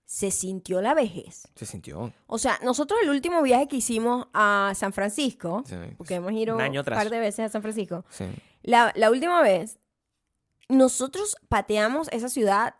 Se sintió la vejez. Se sintió. O sea, nosotros el último viaje que hicimos a San Francisco, Sí. porque hemos ido Un año un par de veces a San Francisco, Sí. La, la última vez, nosotros pateamos esa ciudad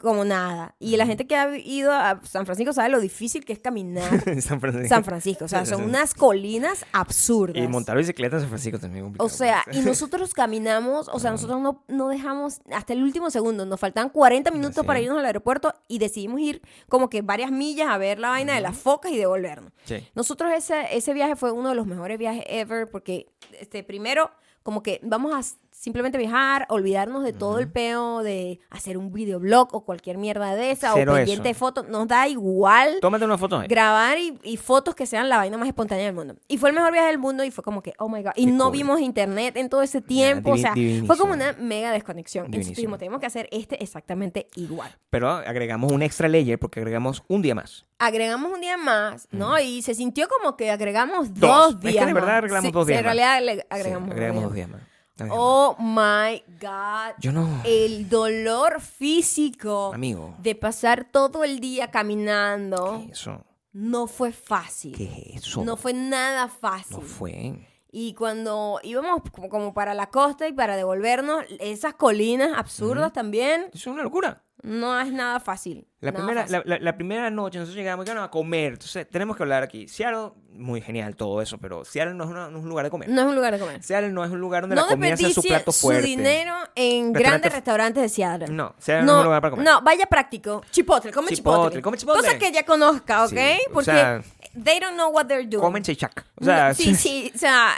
como nada. Y la gente que ha ido a San Francisco sabe lo difícil que es caminar San Francisco. San Francisco. O sea, son unas colinas absurdas. Y montar bicicleta en San Francisco también es complicado. O sea, y nosotros caminamos, o sea, nosotros no, no dejamos hasta el último segundo, nos faltan 40 minutos para irnos al aeropuerto y decidimos ir como que varias millas a ver la vaina de las focas y devolvernos. Sí. Nosotros ese, ese viaje fue uno de los mejores viajes ever porque, este, primero, como que vamos a simplemente viajar, olvidarnos de todo el peo de hacer un videoblog o cualquier mierda de esa Cero o pendiente eso. de fotos. Nos da igual Tómate una foto ahí. grabar y, y fotos que sean la vaina más espontánea del mundo. Y fue el mejor viaje del mundo y fue como que, oh my God. Y no vimos internet en todo ese tiempo. o sea, fue como una mega desconexión. Entonces dijimos, tenemos que hacer este exactamente igual. Pero agregamos un extra layer porque agregamos un día más. agregamos un día más, ¿no? Y se sintió como que agregamos Dos. dos, Es que días de verdad agregamos Sí, dos días En realidad Sí, agregamos, agregamos dos días más. Oh my God. Yo no. El dolor físico Amigo. de pasar todo el día caminando ¿Qué es eso? no fue fácil. ¿Qué es eso? No fue nada fácil. No fue. Y cuando íbamos como, como para la costa y para devolvernos, esas colinas absurdas también, Es una locura. No es nada fácil. La nada primera, fácil. la, la- la primera noche nosotros llegamos y a comer. Entonces tenemos que hablar aquí. Seattle, muy genial todo eso, pero Seattle no es, una- no es un lugar de comer. No es un lugar de comer. Seattle no es un lugar donde No la comida sea su plato su fuerte. dinero en Restaurante- grandes restaurantes de Seattle. No, Seattle no, es un lugar para comer. No, vaya práctico. Chipotle, come chipotle. Chipotle, come chipotle. Cosa que ya conozca, ¿ok? Sí, o Porque sea, they don't know what they're doing. Comen chechak. O sea, No, sí, sí, o sea,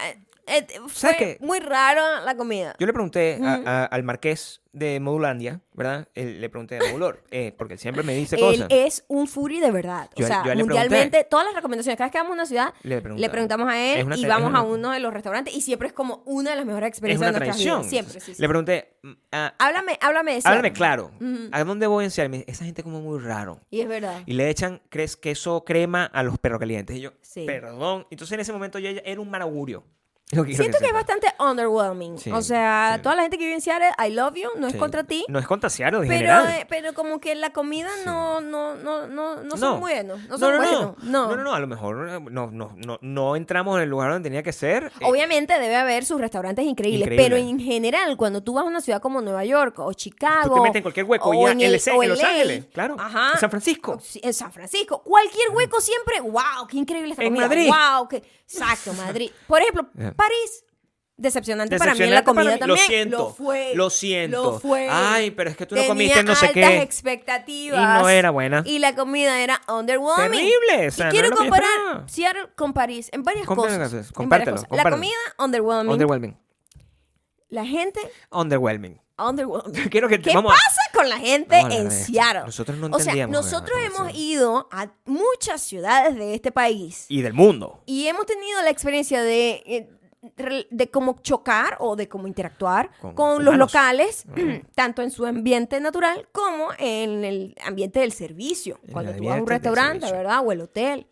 eh, fue ¿Sabes qué? muy raro la comida. Yo le pregunté a- a- al marqués de Modulandia, ¿verdad? Él- le pregunté a Modulor, eh, porque él siempre me dice Él cosas. es un furi de verdad. Yo- o sea, mundialmente, pregunté. todas las recomendaciones, cada vez que vamos a una ciudad, Le preguntamos a Es él y vamos es una- a uno de los restaurantes y siempre es como una de las mejores es experiencias una de nuestras vidas. Siempre, sí, sí. Le pregunté, mm, ah, Háblame, háblame de Seattle. háblame claro. ¿a dónde voy en Seattle? Me dice, Esa gente come muy raro. Y es verdad. Y le echan crees, queso crema a los perros calientes. Y yo, Sí. perdón. Entonces en ese momento yo era un maraugurio. Que Siento que es bastante underwhelming. Sí, o sea, sí. toda la gente que vive en Seattle, I love you, no es contra ti. No es contra Seattle en Pero, general. eh, pero como que la comida no, no, no, no, no son buenos. No no, son no, buenos. no. No. No, no, no, A lo mejor eh, no, no, no, no entramos en el lugar donde tenía que ser. Eh, Obviamente debe haber sus restaurantes increíbles, Increíble. pero en general, cuando tú vas a una ciudad como Nueva York o Chicago. Tú te metes en cualquier hueco, o en, el- LC, o en Los LA, Ángeles, claro, Ajá. en San Francisco. Sí, En San Francisco. Cualquier hueco siempre, wow, qué increíble esta En comida. Madrid. Wow, qué... Exacto, Madrid. Por ejemplo. París. Decepcionante, para mí en la comida también. Lo siento. Lo fue. Lo siento. Lo fue. Ay, pero es que tú no comiste no sé altas qué. expectativas. Y no era buena. Y la comida era underwhelming. Terrible, o sea, y no quiero yo comparar. Seattle con París en varias cosas. en varias compártelo, cosas. La comida underwhelming. Underwhelming. la gente Underwhelming. underwhelmed. Quiero que ¿Qué vamos a- pasa con la gente en. Seattle? Nosotros no o sea, entendíamos nosotros hemos ido a muchas ciudades de este país Y del mundo. y hemos tenido la experiencia de, eh, de cómo chocar o de cómo interactuar Con con, los locales, tanto en su ambiente natural como en el ambiente del servicio. Cuando tú vas a un restaurante. ¿verdad? O el hotel.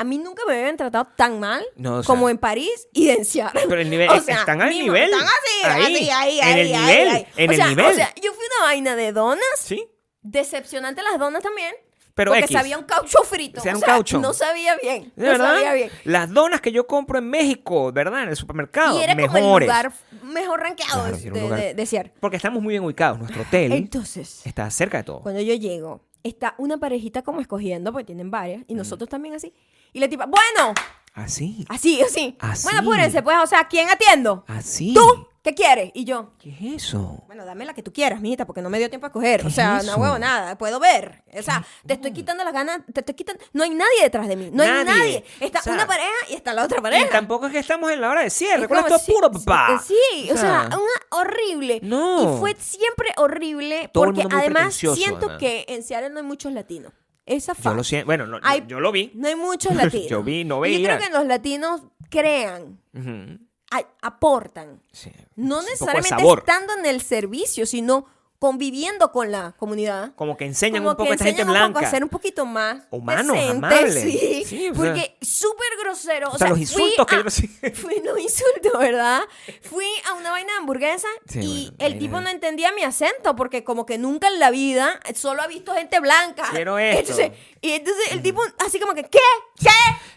A mí nunca me habían tratado tan mal No, o sea- como en París y en Seattle. Pero el nivel- O sea, están al mismo, nivel. Están así, Ahí, así, ahí, en ahí, el ahí, nivel, ahí. en o el sea, nivel. O sea, yo fui una vaina de donas, Sí. decepcionante las donas también. Pero porque X. sabía un caucho frito. Sea o un sea, caucho. No sabía bien. ¿De no verdad? sabía bien. Las donas que yo compro en México, ¿verdad? En el supermercado. Y era mejores. como el lugar mejor rankeado Claro, de, lugar- de- de Seattle. Porque estamos muy bien ubicados. Nuestro hotel Entonces, está cerca de todo. cuando yo llego, está una parejita como escogiendo, porque tienen varias, y nosotros también así. Y la tipa, bueno, Así. así, así. Así. Bueno, apúrense, pues, o sea, ¿quién atiendo? Así. ¿Tú? ¿Qué quieres? Y yo, ¿Qué es eso? bueno, dame la que tú quieras, mijita, porque no me dio tiempo a escoger. O ¿Qué sea, es no huevo nada, puedo ver. O sea, te estoy quitando las ganas, te estoy quitando. No hay nadie detrás de mí, no hay Nadie. nadie. Está O sea, una pareja y está la otra Y pareja. tampoco es que estamos en la hora de cierre. Es ¿Cuál es como tu si- apuro, papá? Sí, o sea, una horrible. No. Y fue siempre horrible Todo el porque mundo muy además pretencioso, siento además. que en Seattle no hay muchos latinos. Esa Yo fa- lo siento. Bueno, no, Hay- yo lo vi. No hay muchos latinos. Yo vi, no Y Yo veía. creo que los latinos crean, Ujú. A- aportan. Sí. No poco necesariamente estando en el servicio, sino conviviendo con la comunidad. Como que enseñan Como un poco a esta gente un poco blanca. a ser un poquito más Humanos, amables. Sí, Sí, sea- porque súper grosero. O, O sea, sea, los insultos fui que a- yo recibí. Fui, no insulto, ¿verdad? Fui a una vaina de hamburguesa Sí, y bueno, el tipo de- no entendía mi acento porque como que nunca en la vida solo ha visto gente blanca. Quiero esto. Entonces, y entonces el tipo así como que, ¿qué? ¿Qué?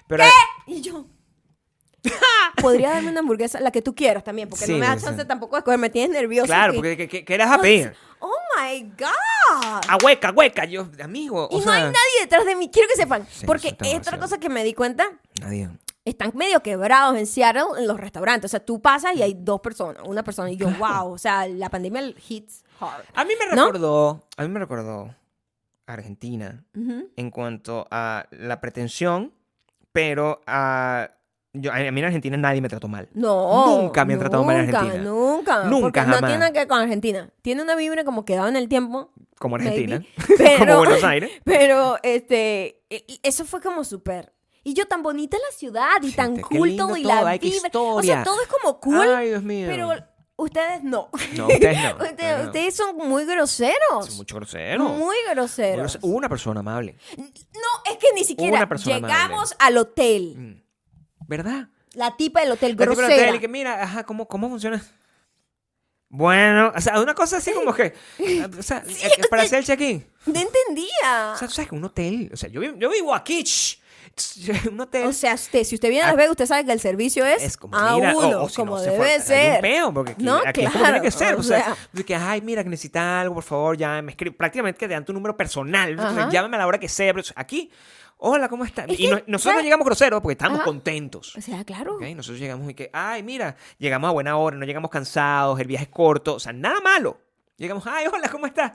Pero- ¿Qué? Y yo... Podría darme una hamburguesa, la que tú quieras también, porque Sí, no me da sí. chance tampoco de escoger, me tienes nervioso. Claro, porque ¿qué, qué, qué eras a pedir? Oh my God. A hueca, hueca. Yo, amigo. Y no hay nadie detrás de mí, quiero que sepan. Sí, porque es otra cosa que me di cuenta, Nadie. están medio quebrados en Seattle en los restaurantes. O sea, tú pasas y hay dos personas, una persona. Y yo, wow, o sea, la pandemia hits hard. A mí me ¿No? recordó, a mí me recordó Argentina en cuanto a la pretensión, pero a, yo, a mí en Argentina nadie me trató mal. No. Nunca me han tratado mal en Argentina. Nunca, Nunca, porque jamás. No tiene nada que ver con Argentina. Tiene una vibra como quedado en el tiempo. Como Argentina, maybe, pero, como Buenos Aires. Pero, este, e- eso fue como súper. Y yo, tan bonita la ciudad y tan Gente, cool todo y la vibra. O sea, todo es como cool. Ay, Dios mío. Pero ustedes no. No, ustedes no. Ustedes, ustedes no. ustedes son muy groseros. Es mucho grosero. Muy groseros. Hubo una persona amable. No, es que ni siquiera Una persona llegamos al hotel. Mm. ¿Verdad? La tipa del hotel La tipa del grosera. hotel y que mira, ajá, ¿cómo, ¿cómo funciona? Bueno, o sea, una cosa así como que, o sea, eh, para hacer el check-in. No entendía. O sea, tú sabes que un hotel, o sea, yo, yo vivo aquí, shh, un hotel O sea, usted, si usted viene a Las Ah, Vegas, usted sabe que el servicio es, es como, a mira, o- uno, o si como no, se debe fue- hay un ser. peo, porque aquí, No, aquí es como tiene que claro, ser, o o sea, sea. que, ay, mira, que necesita algo, por favor, ya me escribe, prácticamente que te dan tu número personal, Ajá. llámame a la hora que sea, pero aquí, hola, ¿cómo estás? Es Y que, no- nosotros ¿sabes? llegamos groseros porque estamos Ajá. contentos. O sea, claro. Nosotros llegamos y que, ay, mira, llegamos a buena hora, no llegamos cansados, el viaje es corto, o sea, nada malo. Llegamos, ay, hola, ¿cómo estás?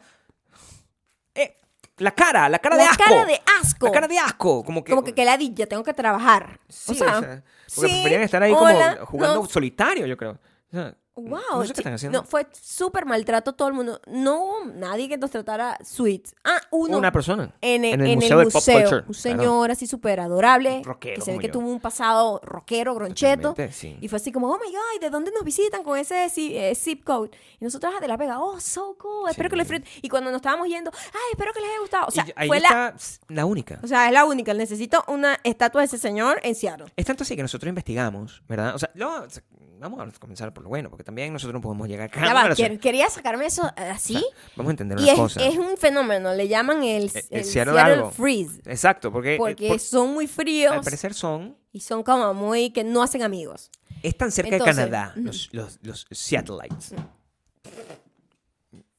Eh, la cara, la cara de la asco. cara de asco. La cara de asco, como que... Como que, que ladilla, tengo que trabajar. Sí, o sea, porque sí, preferían estar ahí hola, como jugando no. solitario, yo creo. O sea, Wow, no sé qué están haciendo. no, fue súper maltrato todo el mundo. No hubo nadie que nos tratara sweet. Ah, uno. Una persona. En el, en el en el Museo del Pop museo. Culture, Un claro. señor así súper adorable. Rockero que se ve que yo. tuvo un pasado rockero, groncheto. Sí. Y fue así como, oh my God, ¿de dónde nos visitan con ese eh, zip code? Y nosotros ah, de La Vega, oh, so cool, espero Sí. que les disfruten. Y cuando nos estábamos yendo, ay, espero que les haya gustado. O sea, Y ahí fue la, está la única. o sea, es la única. Necesito una estatua de ese señor en Seattle. Es tanto así que nosotros investigamos, ¿verdad? O sea, luego, o sea, vamos a comenzar por lo bueno, porque también nosotros no podemos llegar acá. Ya va, quer- quería sacarme eso eh, así. o sea, vamos a entender una es, cosa. es un fenómeno, le llaman el, El- el el Seattle Seattle. Freeze. Exacto, porque, eh, Porque por- son muy al fríos parecer son... y son como muy que no hacen amigos. Están cerca Entonces, de Canadá, ujú. los, los, los Seattleites.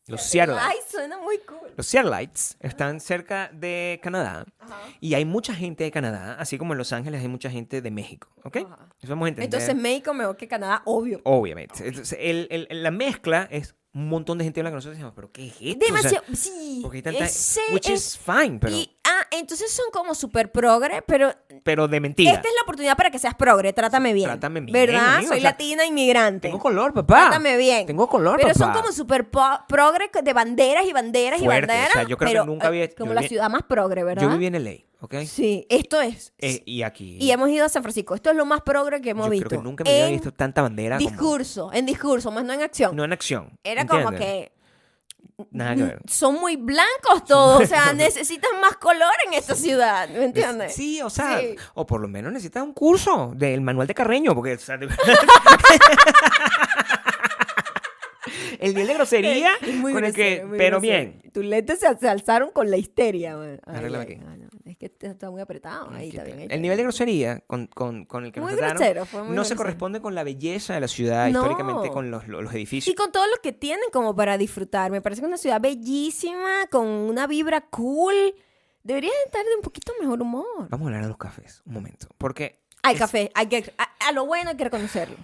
Los Seattleites. Ay, suena muy cool. Los Seattleites están cerca de Canadá Ajá. y hay mucha gente de Canadá, así como en Los Ángeles hay mucha gente de México, ¿ok? Ajá. Eso vamos a entender. Entonces México mejor que Canadá, obvio. Obviamente. Entonces, el- el- la mezcla es un montón de gente blanca que nosotros decimos, pero ¿qué es esto? O sea, Demasiado, sí. porque hay tanta... ese which es- is fine, pero... Y, entonces son como súper progre, pero Pero de mentira. esta es la oportunidad para que seas progre, trátame bien. Trátame bien, ¿Verdad? amigo, Soy o sea, latina inmigrante. Tengo color, papá. Trátame bien. Tengo color, Pero papá. son como súper po- progre de banderas y banderas Fuerte, y banderas. o sea, yo creo que nunca había- eh, Como yo la vi- ciudad más progre, ¿verdad? Yo viví en LA, ¿ok? Sí, esto es. Eh, y aquí. y hemos ido a San Francisco. Esto es lo más progre que hemos yo visto. creo que nunca me había En visto tanta bandera como- discurso, en discurso, más no en acción. No en acción. Era como ¿entiendes? que Nada que ver. son muy blancos todos, o sea, necesitan más color en esta ciudad, ¿me entiendes? Sí, o sea, Sí. o por lo menos necesitas un curso del manual de Carreño, porque o sea, de verdad- el nivel de grosería Es muy con el que, grosero, muy pero grosero. bien. Tus lentes se, alzaron con la histeria. man. Ay, Arréglame ay, aquí. no, Es que está muy apretado. Ahí está bien. El nivel de grosería con, con- con el que Muy nos trataron grosero, fue muy no se corresponde con la belleza de la ciudad, No. históricamente con los, los- los edificios. Y con todo lo que tienen como para disfrutar. Me parece que es una ciudad bellísima, con una vibra cool. Deberías estar de un poquito mejor humor. Vamos a hablar de los cafés, un momento. Porque. Es- café, hay que, a, a lo bueno hay que reconocerlo.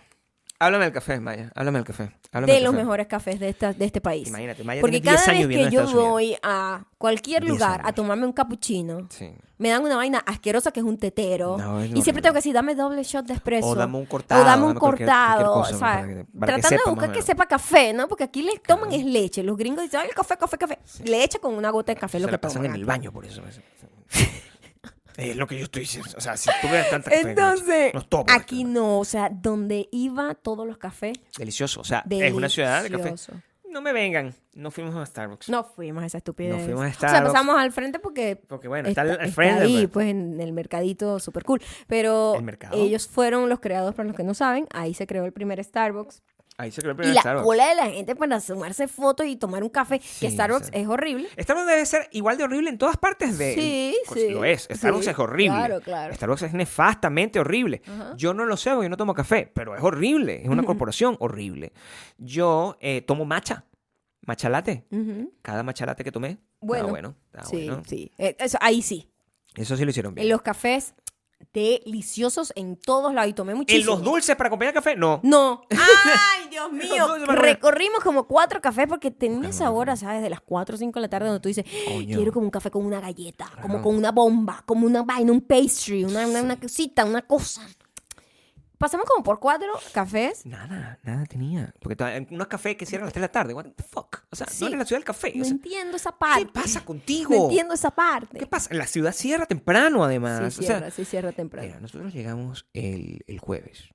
Háblame del café, Maya. Háblame del café. Háblame De los café. mejores cafés de, esta, de este país. Imagínate, Maya Porque tiene 10 cada vez que yo voy a cualquier 10 lugar a tomarme un cappuccino, Sí. me dan una vaina asquerosa que es un tetero. No, y siempre tengo que decir, dame doble shot de espresso. O dame un cortado. O dame un dame cualquier- cualquier cortado, cosa, ¿sabes? para que- para que Tratando sepa de buscar que sepa café, ¿no? Porque aquí le toman es leche. Los gringos dicen, ay, el café, café, café. Le echa con una gota de café Se lo la que pasan toman en el baño por eso. es lo que yo estoy diciendo. O sea, si ves tanta café, Entonces, los topo, aquí no, o sea, donde iba todos los cafés, Delicioso. O sea, es una ciudad de café. delicioso. No me vengan. No fuimos a Starbucks. No fuimos a esa estupidez. No fuimos a O sea, Starbucks. pasamos al frente porque Porque bueno, está, está, está friend. ahí, pues. pues en el mercadito super cool. Pero ¿El mercado? ellos fueron los creadores, para los que no saben, ahí se creó el primer Starbucks. Ahí se creó el Y la Starbucks. cola de la gente para sumarse fotos y tomar un café, Sí, que Starbucks sí. es horrible. Starbucks debe ser igual de horrible en todas partes de... Sí, pues, sí, Lo es. Starbucks sí, es horrible. claro, claro. Starbucks es nefastamente horrible. Yo no lo sé porque yo no tomo café, pero es horrible. Es una corporación horrible. Yo eh, tomo matcha. Matcha latte. Cada matcha latte que tomé. Bueno, Bueno. sí, bueno. sí. Eh, eso, ahí sí. Eso sí lo hicieron bien. En los cafés deliciosos en todos lados y tomé ¿En muchísimo. los dulces para acompañar café? No. No. Ay, Dios mío. Recorrimos como cuatro cafés porque tenía esa hora, ¿sabes? De las 4 o 5 de la tarde donde tú dices, Coño. quiero como un café con una galleta, como con una bomba, como una vaina, un pastry, una, una, una cosita, una cosa. Pasamos como por cuatro cafés. Nada, nada tenía. Porque unos cafés que cierran a las 3 de la tarde. What the fuck? O sea, Sí. no eres la ciudad del café. No sea, entiendo esa parte. ¿Qué pasa contigo? No entiendo esa parte. ¿Qué pasa? La ciudad cierra temprano, además. Sí, o sea, cierra, sí, cierra temprano. Mira, nosotros llegamos el, el jueves.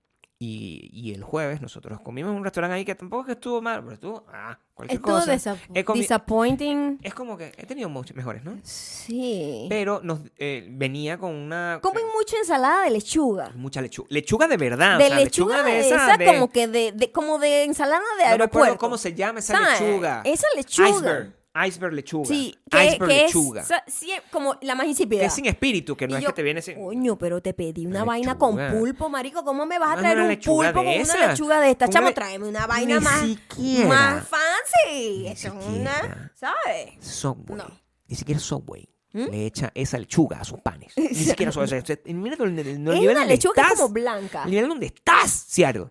Y, y el jueves nosotros comimos en un restaurante ahí que tampoco es que estuvo mal, pero estuvo. Ah, cualquier Estuvo cosa. comi- disappointing. Es como que he tenido muchos mejores, ¿no? Sí. Pero nos eh, venía con una. Comen mucha ensalada de lechuga. Mucha lechuga. Lechuga de verdad. de o sea, lechuga, de esa, de- como que de, de- como de ensalada de no aeropuerto. cómo se llama esa ¿Sabes? lechuga. Esa lechuga. Iceberg. Iceberg lechuga. Sí, que, Iceberg que lechuga. es sí, como la más insípida. que es sin espíritu, que no Y es yo, que te viene sin. Coño, pero te pedí una Una vaina con pulpo, marico. ¿Cómo me vas a traer un pulpo con esa. una lechuga de esta? Chamo, tráeme una vaina Ni más, siquiera. más fancy. Eso es una, ¿sabes? Subway. No. Ni siquiera Subway. ¿Mm? Le echa esa lechuga a sus panes. Ni siquiera usted- mira el, el- el Es nivel una donde lechuga estás. como blanca. El nivel donde estás, Seattle.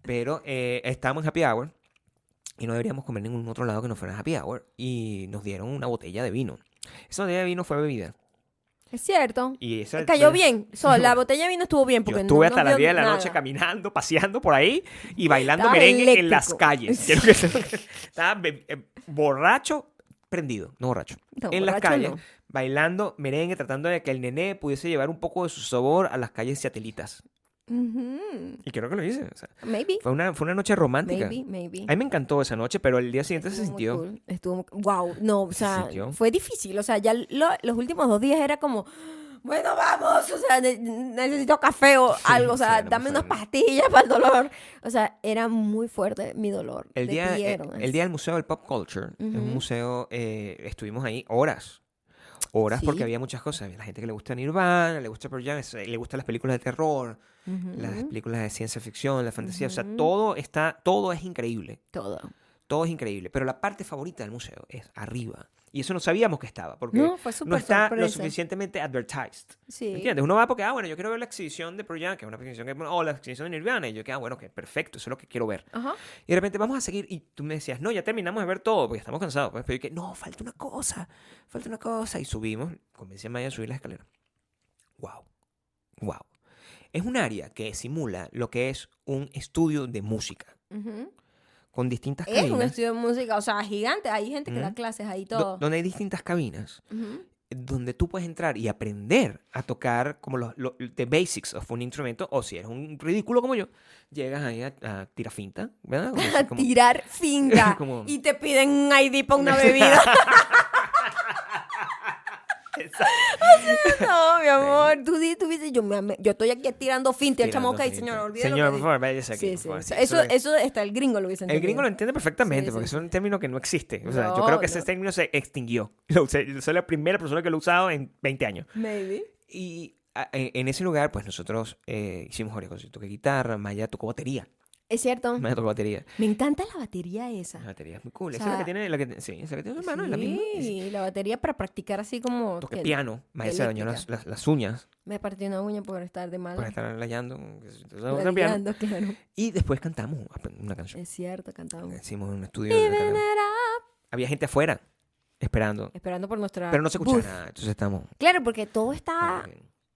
Pero eh, estábamos en Happy Hour y no deberíamos comer en ningún otro lado que no fuera Happy Hour. Y nos dieron una botella de vino. Esa botella de vino fue bebida. Es cierto. Y esa, Cayó bien. So, la botella de vino estuvo bien Yo porque estuve no hasta nos las dio 10 de la nada. noche caminando, paseando por ahí y bailando Estaba merengue en las eléctrico. calles. Quiero que que Estaba eh, borracho, prendido, no borracho. No, en las calles, no. bailando merengue, tratando de que el nené pudiese llevar un poco de su sabor a las calles Y creo que lo hice. o sea, Maybe. fue, una, fue una noche romántica. Maybe, maybe. A mí me encantó esa noche, pero el día siguiente se Estuvo sintió. cool. Estuvo wow, no, o Se sea, fue difícil, o sea, ya lo- los últimos dos días era como, bueno, vamos, o sea, ne- necesito café o algo, o sea, dame unas pastillas para el dolor. O sea, era muy fuerte mi dolor. El día, eh, el día del Museo del Pop Culture, es un museo, eh, estuvimos ahí horas. Horas Sí. porque había muchas cosas. Había la gente que le gusta Nirvana, le gusta Pearl Jam, es- le gustan las películas de terror, las películas de ciencia ficción, la fantasía. O sea, todo está, todo es increíble. Todo. Todo es increíble, pero la parte favorita del museo es arriba. Y eso no sabíamos que estaba, porque No, no está lo sorpresa. suficientemente advertised. Sí. ¿Me entiendes? Uno va porque, ah, bueno, yo quiero ver la exhibición de Pearl Jam, que es una exhibición que, o la exhibición de Nirvana, y yo que, ah, bueno, que perfecto, eso es lo que quiero ver. Ajá. Y de repente vamos a seguir, y tú me decías, no, ya terminamos de ver todo, porque estamos cansados. Pues, pero yo que, no, falta una cosa, falta una cosa. Y subimos, convencí a Maya a subir la escalera. Wow, wow. Es un área que simula lo que es un estudio de música, Ujú. Con distintas Es un cabinas, estudio de música, o sea, gigante. Hay gente que da clases ahí todo. donde hay distintas cabinas. Donde tú puedes entrar y aprender a tocar como los, los the basics of un instrumento, o si eres un ridículo como yo, llegas ahí a, a tirar finta, ¿verdad? Como- tirar finta. Como- Y te piden un ID para una bebida. no, mi amor. Tú, di- tú dices, yo, me- yo estoy aquí tirando finta. Y el chamo, ok, Tirando señor, olvídalo. Señor, por favor, váyase aquí, Sí, por sí. favor. Eso, Sí, eso, eso está el gringo lo hubiese El gringo lo entiende perfectamente, Sí, porque sí. es un término que no existe. O sea, yo No, creo que no. ese término se extinguió. Lo usé- yo soy la primera persona que lo ha usado en 20 años. Maybe. Y en ese lugar, pues nosotros eh, hicimos varias cosas. Yo toqué guitarra, Maya tocó batería. Es cierto. Maya tocó batería. Me encanta la batería esa. La batería es muy cool. O esa es la que tiene, la que, sí, esa que tiene su hermano, es la misma. Es- Sí, la batería para practicar así como... Toqué que piano. Maya se dañó las, eléctrica. las, las uñas Me partí una uña por estar de por mala. estar layando. Ladeando, claro. Y después cantamos una canción. Es cierto, cantábamos. Hicimos un estudio. de cantamos. up. Había gente afuera esperando. Esperando por nuestra Pero no se escuchaba nada. Entonces estamos. Claro, porque todo está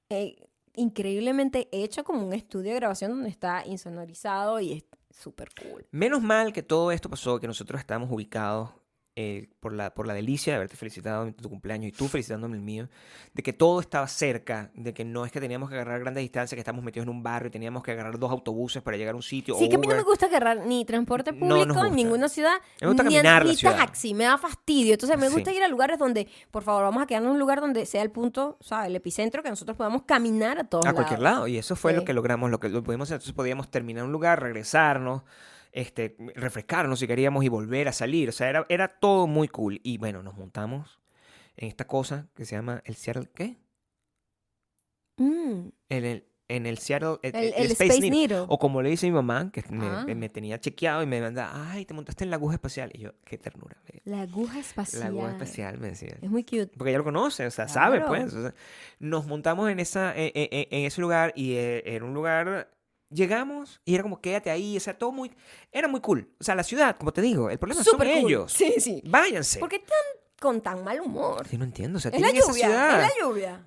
eh, increíblemente hecho como un estudio de grabación donde está insonorizado y es súper cool. Menos mal que todo esto pasó, que nosotros estábamos ubicados eh, por, la, por la delicia de haberte felicitado en tu cumpleaños y tú felicitándome el mío, de que todo estaba cerca, de que no es que teníamos que agarrar grandes distancias, que estamos metidos en un barrio y teníamos que agarrar dos autobuses para llegar a un sitio. Sí, o que a mí no me gusta agarrar ni transporte No público nos en ninguna ciudad, Me gusta ni, taxi, me da fastidio. Entonces me gusta Sí. ir a lugares donde, por favor, vamos a quedarnos en un lugar donde sea el punto, ¿sabes? El epicentro, que nosotros podamos caminar a todos a cualquier lado. Y eso fue lo que logramos, lo que lo pudimos hacer. Entonces podíamos terminar un lugar, regresarnos, este, refrescarnos si queríamos y volver a salir. O sea, era, era todo muy cool. Y bueno, nos montamos en esta cosa que se llama el Seattle, ¿qué? Mm, En el, en el Seattle, el, el, el Space, Space, Needle. O como le dice mi mamá, que me, Ah. me tenía chequeado y me manda, ay, te montaste en la aguja espacial. Y yo, qué ternura. La aguja espacial. La aguja espacial, me decía. Es muy cute. Porque ella lo conoce, o sea, sabe, Claro. pues. o sea, nos montamos en, esa, en, en- en ese lugar y eh, era un lugar. Llegamos y era como, quédate ahí, o sea, todo muy. Era muy cool. O sea, la ciudad, como te digo, el problema Súper son cool. ellos. Sí, sí. Váyanse. ¿Por qué están con tan mal humor? Sí, no entiendo, o sea, Es la tienen esa lluvia, ciudad. es la lluvia.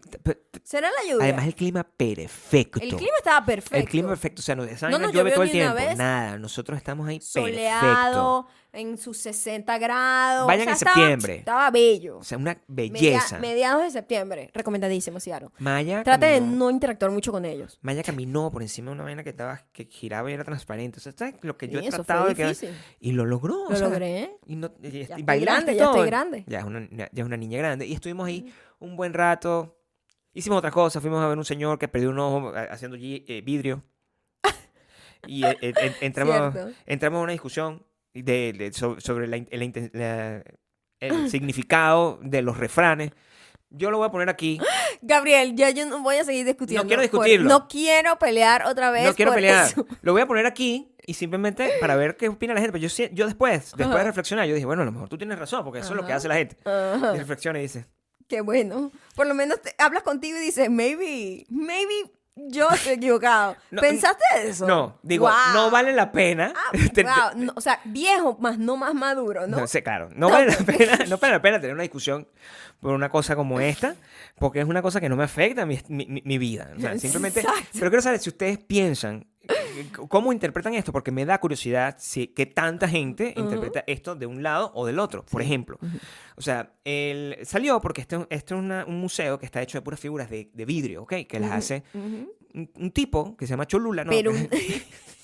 ¿Será la lluvia? Además, el clima perfecto. el clima estaba perfecto. El clima perfecto, o sea, no, nos llueve todo el tiempo. vez. Nada, nosotros estamos ahí perfecto. En sus 60 grados. Vayan o sea, en estaba- septiembre. Estaba bello. O sea, una Media- belleza. mediados de septiembre. Recomendadísimo, Ciaro. Maya Trate de no interactuar mucho con ellos. Maya caminó por encima de una vaina que estaba que giraba y era transparente. O sea, ¿sabes lo que yo he tratado de que y lo logró. o Lo sea, logré. Y, no, y- y estoy grande, ya estoy grande. Ya es, una, ya es una niña grande. Y estuvimos ahí un buen rato. Hicimos otra cosa. Fuimos a ver un señor que perdió un ojo eh, haciendo eh, vidrio. y eh, en- entramos, Cierto. entramos en una discusión de, de- so- sobre la la el significado de los refranes. Yo lo voy a poner aquí. Gabriel, ya yo no voy a seguir discutiendo. No quiero por- discutirlo. no quiero pelear otra vez. No quiero por pelear. eso. Lo voy a poner aquí y simplemente para ver qué opina la gente. Pero yo, después, después de reflexionar, yo dije, bueno, a lo mejor tú tienes razón, porque eso es lo que hace la gente. Y reflexiona y dice, Qué bueno. Por lo menos te- hablas contigo y dices, maybe, maybe yo estoy equivocado. No, ¿Pensaste eso? no, digo, Wow. no vale la pena. Ah, wow. No, o sea, viejo, más no más maduro, ¿no? No sé, claro. No vale, la pena, no vale la pena tener una discusión por una cosa como esta, porque es una cosa que no me afecta mi, mi- vida. O sea, simplemente. Exacto. Pero quiero saber si ustedes piensan, cómo interpretan esto, porque me da curiosidad si que tanta gente interpreta esto de un lado o del otro. Por ejemplo, o sea, él salió porque este, este es una- un museo que está hecho de puras figuras de, de vidrio, ¿ok? Que las hace un tipo que se llama Cholula, ¿no? Pero...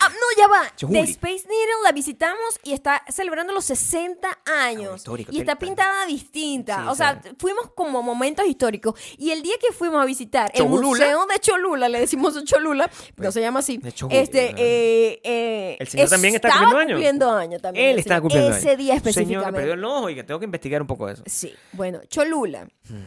Ah, no, ya va. The Space Needle la visitamos y está celebrando los 60 años. Ah, histórico, y está pintada distinta. Sí, o sea, fuimos como momentos históricos. Y el día que fuimos a visitar el. Museo de Cholula, le decimos Cholula, no se llama así. este, eh, eh, El señor también está cumpliendo años. cumpliendo años también. Él está señor. cumpliendo Ese día Señor específicamente. perdió el ojo y que tengo que investigar un poco eso. Sí, bueno, Cholula Hmm.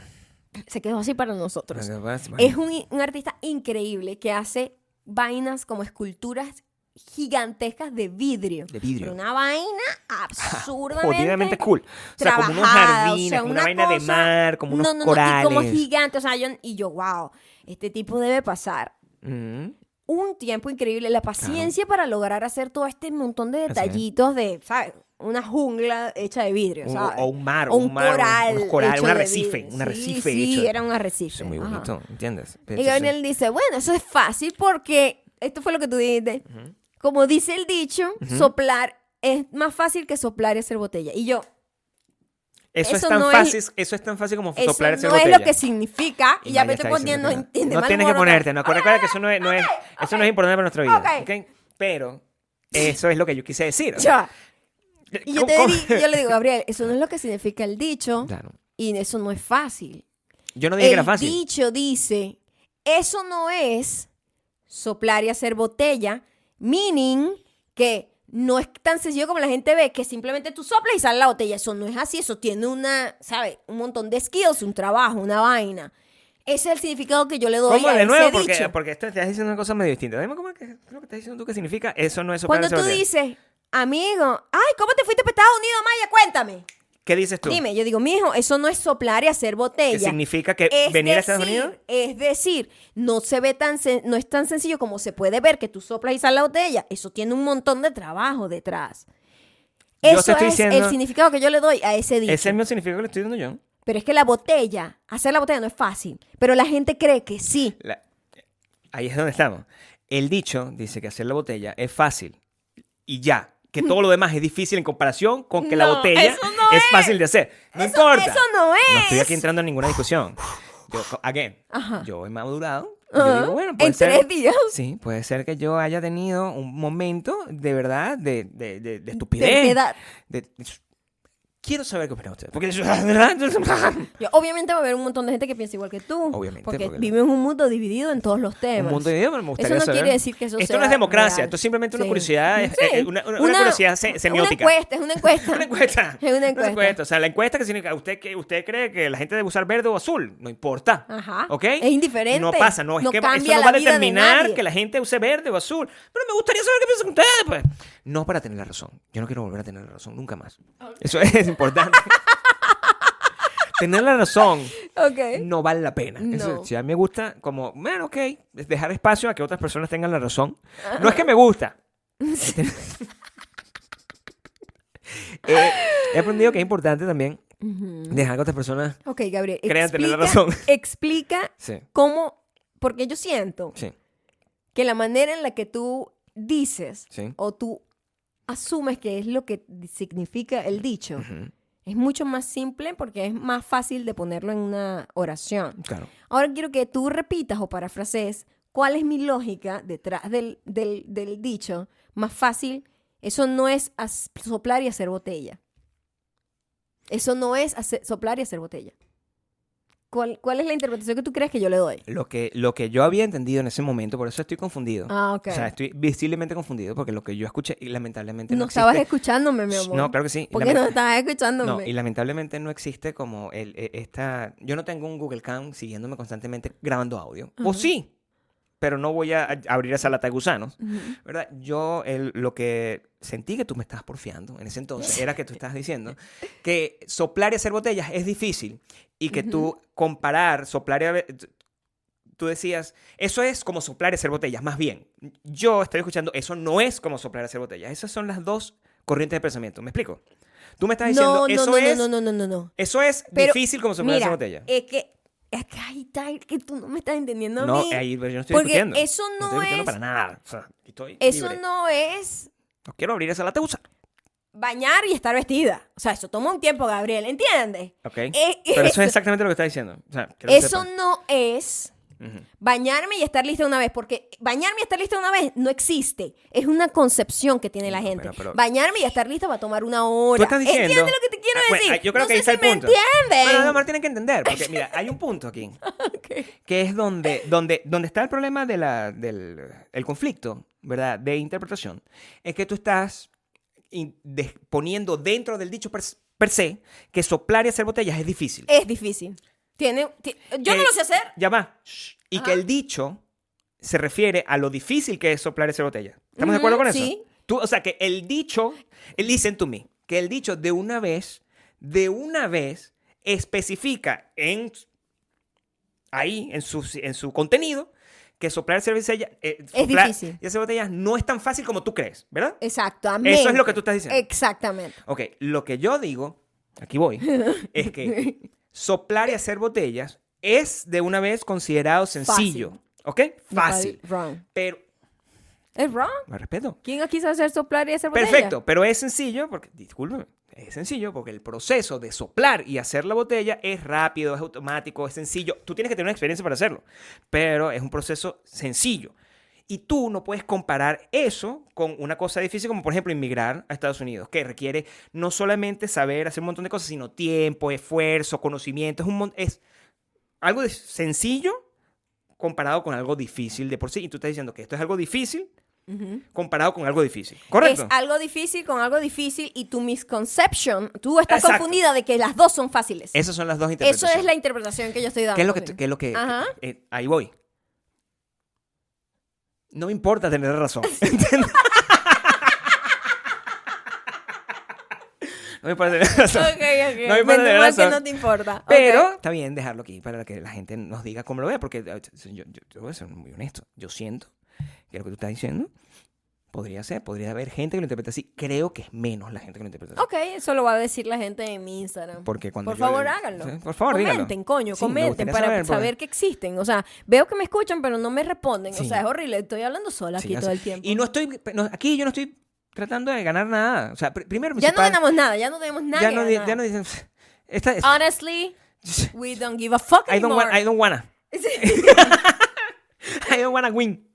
se quedó así para nosotros. Es un, un artista increíble que hace vainas como esculturas gigantescas de vidrio. De vidrio. Una vaina absurdamente Jodidamente cool. O sea, como unos o jardines, sea, como una, una vaina de mar, como unos no, no, no, corales. Y como gigante, o sea, yo, y yo, wow, este tipo debe pasar Ujú. un tiempo increíble, la paciencia para lograr hacer todo este montón de detallitos de, ¿sabes? Una jungla hecha de vidrio, O, ¿sabes? o un mar, O un, mar, coral, corales, hecho un arrecife, un Sí, arrecife sí, hecho. era un arrecife. Eso es muy ajá. bonito, ¿entiendes? Y Entonces, Gabriel dice, bueno, eso es fácil porque, esto fue lo que tú dijiste, como dice el dicho, soplar es más fácil que soplar y hacer botella. Y yo, eso, eso es tan no es- fácil, eso es tan fácil como eso soplar ese no es botella. lo que significa, y, ya me estoy poniendo, No, entiende no tienes que ponerte, no, recuerda que eso no es, no es, eso no es importante para nuestra vida. Pero eso es lo que yo quise decir. Ya. Y yo, ¿Cómo- te cómo? di- yo le digo, Gabriel, eso no es lo que significa el dicho Claro. y eso no es fácil. Yo no dije que el era fácil. dicho dice, eso no es soplar y hacer botella, meaning que no es tan sencillo como la gente ve, que simplemente tú soplas y sale la botella. Eso no es así, eso tiene una, ¿sabes? Un montón de skills, un trabajo, una vaina. Ese es el significado que yo le doy ¿Cómo? a De nuevo, porque, dicho. porque esto estás diciendo una cosa medio distinta. Dime cómo es que, ¿qué es lo que estás diciendo tú que significa. Eso no es soplar Cuando tú dices, amigo, ay, ¿cómo te fuiste para Estados Unidos, Maya? Cuéntame. ¿Qué dices tú? Dime, yo digo, mijo, eso no es soplar y hacer botella. ¿Qué significa que Es venir a Estados Unidos? Es decir, no se ve tan no es tan sencillo como se puede ver que tú soplas y sale la botella. Eso tiene un montón de trabajo detrás. Yo Eso estoy es diciendo- el significado que yo le doy a ese dicho. Ese es el mismo significado que le estoy dando yo. Pero es que la botella, hacer la botella no es fácil. Pero la gente cree que sí. La- ahí es donde estamos. El dicho dice que hacer la botella es fácil y ya. Que todo lo demás es difícil en comparación con que la botella no es es. fácil de hacer. No Eso- importa. eso no es. No estoy aquí entrando en ninguna discusión. Yo, again, Ajá. yo he madurado. yo Ajá. digo, bueno, puede en ser- tres días. Sí, puede ser que yo haya tenido un momento de verdad de, de, de, de estupidez. De- quiero saber qué opinan ustedes. Porque yo, obviamente va a haber un montón de gente que piensa igual que tú. Obviamente, Porque, porque- vivimos un mundo dividido en todos los temas. un mundo de idiomas, me gustaría Eso no saber. quiere decir que eso Esto sea no es democracia, real. esto es simplemente una Sí. curiosidad, es- Sí. es una, una- una curiosidad se- semiótica. Una encuesta, es una encuesta. Una encuesta. Es una encuesta. O sea, la encuesta que significa, ¿usted, que, ¿usted cree que la gente debe usar verde o azul? No importa. Ajá. ¿Ok? Es indiferente. No pasa, no, es No que cambia eso no va a de determinar que la gente use verde o azul. Pero me gustaría saber qué piensan ustedes, pues. No para tener la razón. Yo no quiero volver a tener la razón nunca más. Eso es importante. tener la razón no vale la pena. Eso, No. si a mí me gusta, como, bueno, ok, dejar espacio a que otras personas tengan la razón. No es que me gusta. Eh, he aprendido que es importante también dejar que otras personas. Ok, Gabriel. Crean tener la explica- razón. Explica Sí, cómo. Porque yo siento sí, que la manera en la que tú dices sí. o tú asumes que es lo que significa el dicho es mucho más simple porque es más fácil de ponerlo en una oración. Claro. Ahora quiero que tú repitas o parafrasees cuál es mi lógica detrás del, del- del dicho más fácil. Eso no es soplar y hacer botella. Eso no es hacer- soplar y hacer botella. ¿Cuál, ¿Cuál es la interpretación que tú crees que yo le doy? Lo que, lo que yo había entendido en ese momento, por eso estoy confundido. Ah, ok. O sea, estoy visiblemente confundido porque lo que yo escuché, y lamentablemente no, no estabas existe. escuchándome, mi amor. No, claro que sí. ¿Por qué Lament- no estabas escuchándome? No, y lamentablemente no existe como el, e- esta... Yo no tengo un Google Cam siguiéndome constantemente grabando audio. O sí, pero no voy a abrir esa lata de gusanos. ¿Verdad? Yo el- lo que sentí que tú me estabas porfiando en ese entonces era que tú estabas diciendo que soplar y hacer botellas es difícil y que tú comparar soplar y... Tú decías, eso es como soplar y hacer botellas. Más bien, yo estoy escuchando, eso no es como soplar y hacer botellas. Esas son las dos corrientes de pensamiento. ¿Me explico? Tú me estás diciendo, No, no, eso no, es... no, no, no, no, no. Eso es Pero, difícil como soplar Mira, esa botella. es que, es que ahí está, es que tú no me estás entendiendo a No, mí. ahí, yo no estoy Porque discutiendo. eso no, no estoy discutiendo es- para nada. O sea, estoy Eso libre. no es No quiero abrir esa gusanos. bañar y estar vestida. O sea, eso toma un tiempo, Gabriel, ¿entiendes? ¿Ok? Eh, Pero eso eso- es exactamente lo que está diciendo. O sea, Eso no es Bañarme y estar lista una vez, porque bañarme y estar lista una vez no existe. Es una concepción que tiene la No, gente. pero- pero- bañarme y estar lista va a tomar una hora. Tú estás diciendo... ¿Entiendes lo que te quiero Ah, bueno, decir? ah, yo creo no que sé si el me punto. entienden. Bueno, no, tienen que entender. Porque, mira, hay un punto aquí. Que es donde, donde, donde está el problema de la, del el conflicto, ¿verdad? De interpretación. Es que tú estás poniendo dentro del dicho per, per se que soplar y hacer botellas es difícil. Es difícil. Tiene, yo no lo sé hacer. Ya va. Shh. Y Ajá. que el dicho se refiere a lo difícil que es soplar hacer botella. ¿Estamos de acuerdo con eso? sí. Tú, o sea, que el dicho, el listen to me, que el dicho de una vez, de una vez, especifica en ahí, en su, en su contenido, que soplar cerveza, eh, soplar difícil. y hacer botellas no es tan fácil como tú crees, ¿verdad? Exactamente. Eso es lo que tú estás diciendo. Exactamente. Ok, lo que yo digo, aquí voy, es que soplar y hacer botellas es de una vez considerado sencillo. ¿Ok? Fácil. Wrong. Pero, Es wrong. me respeto. ¿Quién no quiso hacer soplar y hacer botella? Perfecto, pero es sencillo, porque, discúlpeme, es sencillo porque el proceso de soplar y hacer la botella es rápido, es automático, es sencillo. Tú tienes que tener una experiencia para hacerlo, pero es un proceso sencillo. Y tú no puedes comparar eso con una cosa difícil como, por ejemplo, inmigrar a Estados Unidos, que requiere no solamente saber hacer un montón de cosas, sino tiempo, esfuerzo, conocimiento. Es, un es algo de sencillo comparado con algo difícil de por sí. Y tú estás diciendo que esto es algo difícil comparado con algo difícil. ¿Correcto? Es algo difícil con algo difícil y tu misconception, tú estás Exacto. confundida de que las dos son fáciles. Esas son las dos Eso interpretaciones. es la interpretación que yo estoy dando. ¿Qué es lo que, qué es lo que eh, ahí voy? No me importa tener razón. ¿entiendes? no me importa tener razón. Ok, ok. No me tener mal que razón. no te importa. Pero Ok. está bien dejarlo aquí para que la gente nos diga cómo lo ve, porque yo, yo- yo voy a ser muy honesto. Yo siento que lo que tú estás diciendo podría ser, podría haber gente que lo interprete así. Creo que es menos la gente que lo interpreta así. Ok, eso lo va a decir la gente en mi Instagram. Porque cuando Por favor, le- háganlo. Sí, por favor, díganlo. comenten, coño, Sí, me comenten para saber, saber, porque- que existen. O sea, veo que me escuchan, pero no me responden. Sí. O sea, es horrible. Estoy hablando sola aquí todo el tiempo. Y no estoy, no, aquí yo no estoy tratando de ganar nada. O sea, pr- primero ya no ganamos nada, ya no tenemos nada. ya no, ganar. ya no dicen, esta Honestly, we don't give a fuck I don't, anymore. want, I don't wanna. Sí. I don't wanna win.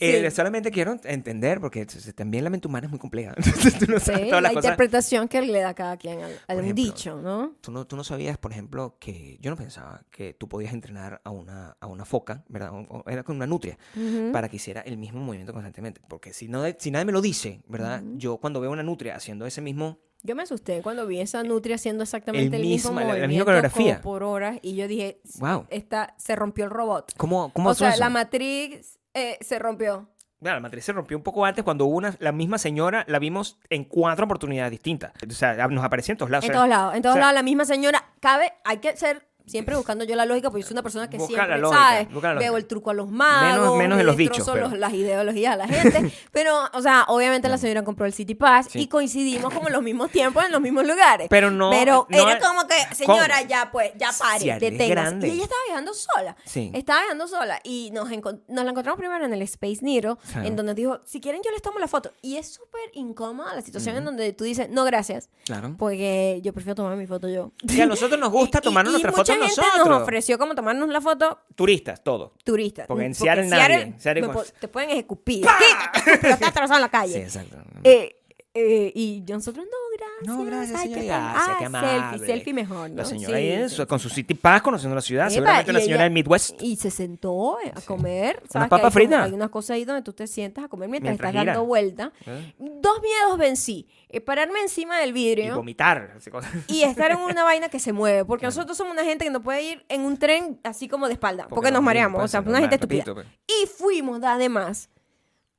Eh, Sí. solamente quiero entender, porque también la mente humana es muy compleja. Entonces, tú no sabes Sí, todas la las cosas. interpretación que le da cada quien al, al ejemplo, dicho, ¿no? Tú no, tú no sabías, por ejemplo, que yo no pensaba que tú podías entrenar a una, a una foca, ¿verdad? O- Era con una nutria, Ujú. para que hiciera el mismo movimiento constantemente. Porque si, no, si nadie me lo dice, ¿verdad? Yo cuando veo una nutria haciendo ese mismo Yo me asusté cuando vi esa nutria haciendo exactamente El el, mismo mismo- la- la misma movimiento coreografía. por horas y yo dije, Wow. esta, se rompió el robot. ¿Cómo, cómo O sea, eso? la matriz eh, se rompió. Claro, la matriz se rompió un poco antes cuando una, la misma señora la vimos en cuatro oportunidades distintas. O sea, nos aparecía en todos lados. En todos lados, en todos o sea, lados la misma señora. Cabe, hay que ser siempre buscando yo la lógica, porque yo soy una persona que Busca siempre, lógica, Veo el truco a los magos, menos en los dichos, pero- los- las ideologías a la gente. pero, o sea, obviamente la señora compró el City Pass Sí. y coincidimos como en los mismos tiempos, en los mismos lugares. Pero no- Pero no era como que, señora, ¿Cómo? ya pues, ya pare, Si deténgase. Y ella estaba viajando sola. Sí. Estaba viajando sola y nos, nos la encontramos primero en el Space Sí. en donde dijo, si quieren yo les tomo la foto. Y es súper incómoda la situación en donde tú dices, no, gracias. Claro. Porque yo prefiero tomar mi foto yo. Que a nosotros nos gusta Y- y- tomarnos y nuestra foto gente nosotros. nos ofreció como tomarnos la foto Turistas, todo. turistas. Porque en Seattle nadie. Seattle me con- po- te pueden escupir. Quítate, estúpido, estás atravesado en la Sí, calle. exacto. Eh, eh, y nosotros, no, gracias. no, gracias, ay, señora. qué Gracias, qué Ah, amable. Selfie, selfie mejor, ¿no? La señora Sí, ahí sí, sí. con su City Pass conociendo la ciudad. Epa, seguramente una y señora del Midwest. Y se sentó a comer. hay papas fritas. Hay unas cosas ahí donde tú te sientas a comer mientras, Mientras estás gira. dando vuelta. ¿Eh? Dos miedos vencí. Eh, pararme encima del Y vidrio. vomitar. así cosas. y estar en una vaina que se mueve. Porque nosotros somos una gente que no puede ir en un tren así como de espalda. Porque, nos no, mareamos. O sea, una gente estúpida. pues. Y fuimos además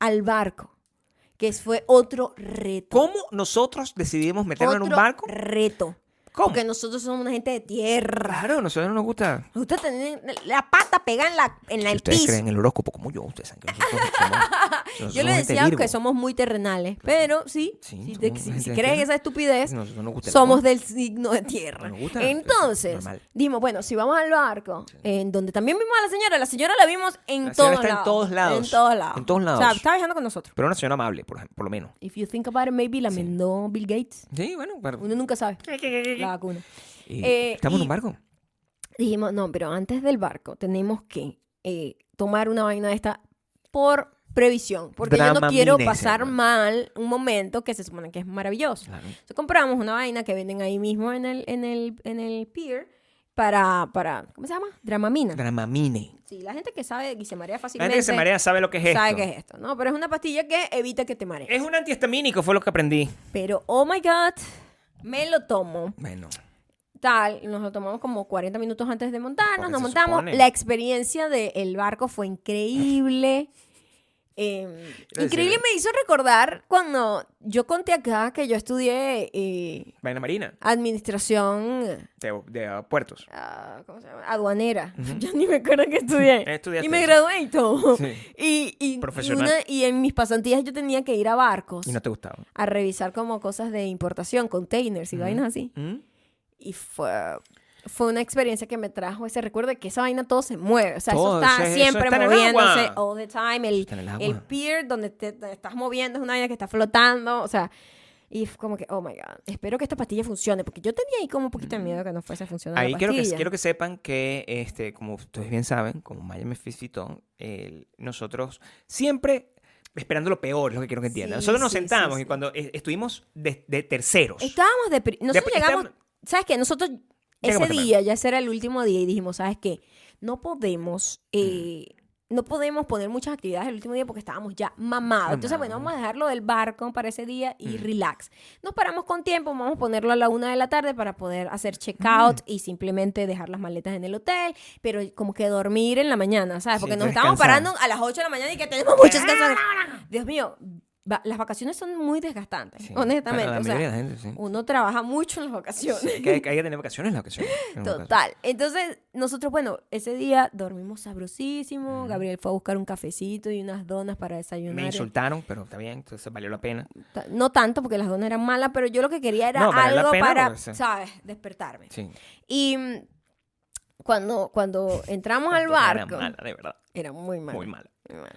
al barco. Que fue otro reto. ¿Cómo nosotros decidimos meternos en un barco? reto. Porque nosotros somos una gente de tierra. Claro, a nosotros nos gusta. Ustedes tienen la pata pegada en, la, en la- Si el ustedes piso. creen en el horóscopo como yo, ustedes saben que nosotros somos. nosotros Yo le somos gente decía Virgo. que somos muy terrenales. Pero sí, Sí, si, somos te- gente si- de si tierra. crees esa estupidez, Nosotros nos gusta el somos amor. del signo de tierra. Nos gusta, Entonces, normal. dijimos, bueno, si vamos al barco, en donde también vimos a la señora, la señora la vimos en La señora todos está en lados. todos lados. En todos lados. En todos O sea, lados. estaba viajando con nosotros. Pero una señora amable, por, ejemplo, por lo menos. If you think about it, maybe la mandó Bill Gates. Sí, bueno, pero- Uno nunca sabe. La vacuna. y Eh, estamos en un barco. Dijimos, no, pero antes del barco tenemos que eh, tomar una vaina de esta por previsión. Porque yo no quiero pasar mal un momento que se supone que es maravilloso. Claro. Entonces compramos una vaina que venden ahí mismo en el, en el, en el pier para, para, ¿cómo se llama? Dramamina. Dramamine. Sí, la gente que sabe y se marea La fácilmente. gente que se marea sabe lo que es esto. sabe qué es esto, ¿no? Pero es una pastilla que evita que te marees. Es un antihistamínico, fue lo que aprendí. Pero, oh my God, me lo tomo. Bueno, Tal, nos lo tomamos como 40 minutos antes de montarnos, Porque nos montamos. supone. La experiencia del barco fue increíble. Eh, increíble me hizo recordar cuando yo conté acá que yo estudié eh, Vaina Marina, administración de, de, uh, puertos. ah, ¿cómo se llama? aduanera. Ujú. Yo ni me acuerdo que estudié. Estudiaste y me gradué y todo. Sí. Y, y, y Profesional. una- y en mis pasantías yo tenía que ir a barcos Y no te gustaba. a revisar como cosas de importación, containers y Ujú. vainas así. ¿Mm? Y fue, fue una experiencia que me trajo ese recuerdo de que esa vaina todo se mueve. O sea, Todo, eso está es- eso siempre está el moviéndose agua. all the time. El, el el pier donde te, te estás moviendo es una vaina que está flotando. O sea, y fue como que, oh my God, espero que esta pastilla funcione. Porque yo tenía ahí como un poquito de miedo que no fuese a funcionar. Ahí la quiero que, quiero que sepan que, este, como ustedes bien saben, como Maya me felicitó, el- nosotros siempre esperando lo peor, es lo que quiero que entiendan. Sí, nosotros nos sí, sentamos sí. y cuando eh, estuvimos de, de terceros, Estábamos de... Nosotros De- llegamos... estábamos- ¿Sabes qué? Nosotros ese día, ya ese era el último día y dijimos, ¿sabes qué? No podemos... eh, No podemos poner muchas actividades el último día porque estábamos ya mamados. Entonces, bueno, vamos a dejarlo del barco para ese día y Mm. relax. Nos paramos con tiempo, vamos a ponerlo a la una de la tarde para poder hacer checkout y simplemente dejar las maletas en el hotel, pero como que dormir en la mañana, ¿sabes? Sí, Porque nos estábamos parando a las 8 de la mañana y que tenemos muchas cosas. Dios mío, va- las vacaciones son muy desgastantes, Sí, honestamente. para la o sea, mayoría de la gente, sí. uno trabaja mucho en las vacaciones. Sí, que hay, que tener vacaciones en la ocasión. en una ocasión. Total. Entonces, nosotros, bueno, ese día dormimos sabrosísimo. Gabriel fue a buscar un cafecito y unas donas para desayunar. Me insultaron, pero está bien, entonces valió la pena. No tanto porque las donas eran malas, pero yo lo que quería era No, algo pena para, porque sí. ¿sabes? Despertarme. Sí. Y mm, cuando, cuando entramos al Era barco, mala, de verdad. era muy malo. Muy mala. muy malo.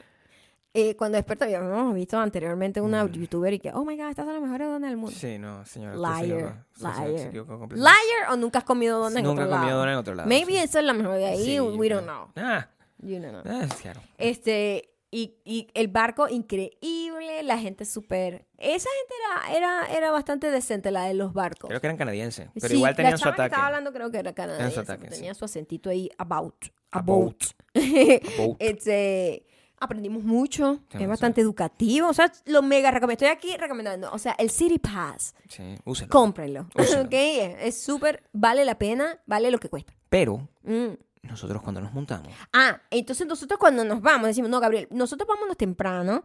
Eh, cuando despertó, habíamos visto anteriormente una Mm. youtuber y que, oh my god, estas son las mejores donas del mundo. Sí, no, señora. usted se Liar, se liar. ¿Liar o nunca has comido donas en Nunca he otro comido lado? dona en otro lado. Maybe sí. esa es la mejor de ahí, Sí, we don't know. Ah, You don't know. ah, claro. Este, y, y el barco increíble, la gente súper... Esa gente era, era, era bastante decente, la de los barcos. Creo que eran canadienses, pero Sí, igual tenían la su chama que ataque. estaba hablando creo que era canadiense, ataque, tenía sí. su acentito ahí, about. About. About. Boat. este, aprendimos mucho, es bastante educativo, o sea, lo mega recomiendo. Estoy aquí recomendando, o sea, el City Pass, Sí, úsenlo. cómprenlo. ¿ok? Es súper, vale la pena, vale lo que cuesta. Pero Mm. nosotros cuando nos montamos, Ah, entonces nosotros cuando nos vamos decimos, no, Gabriel, nosotros vámonos temprano,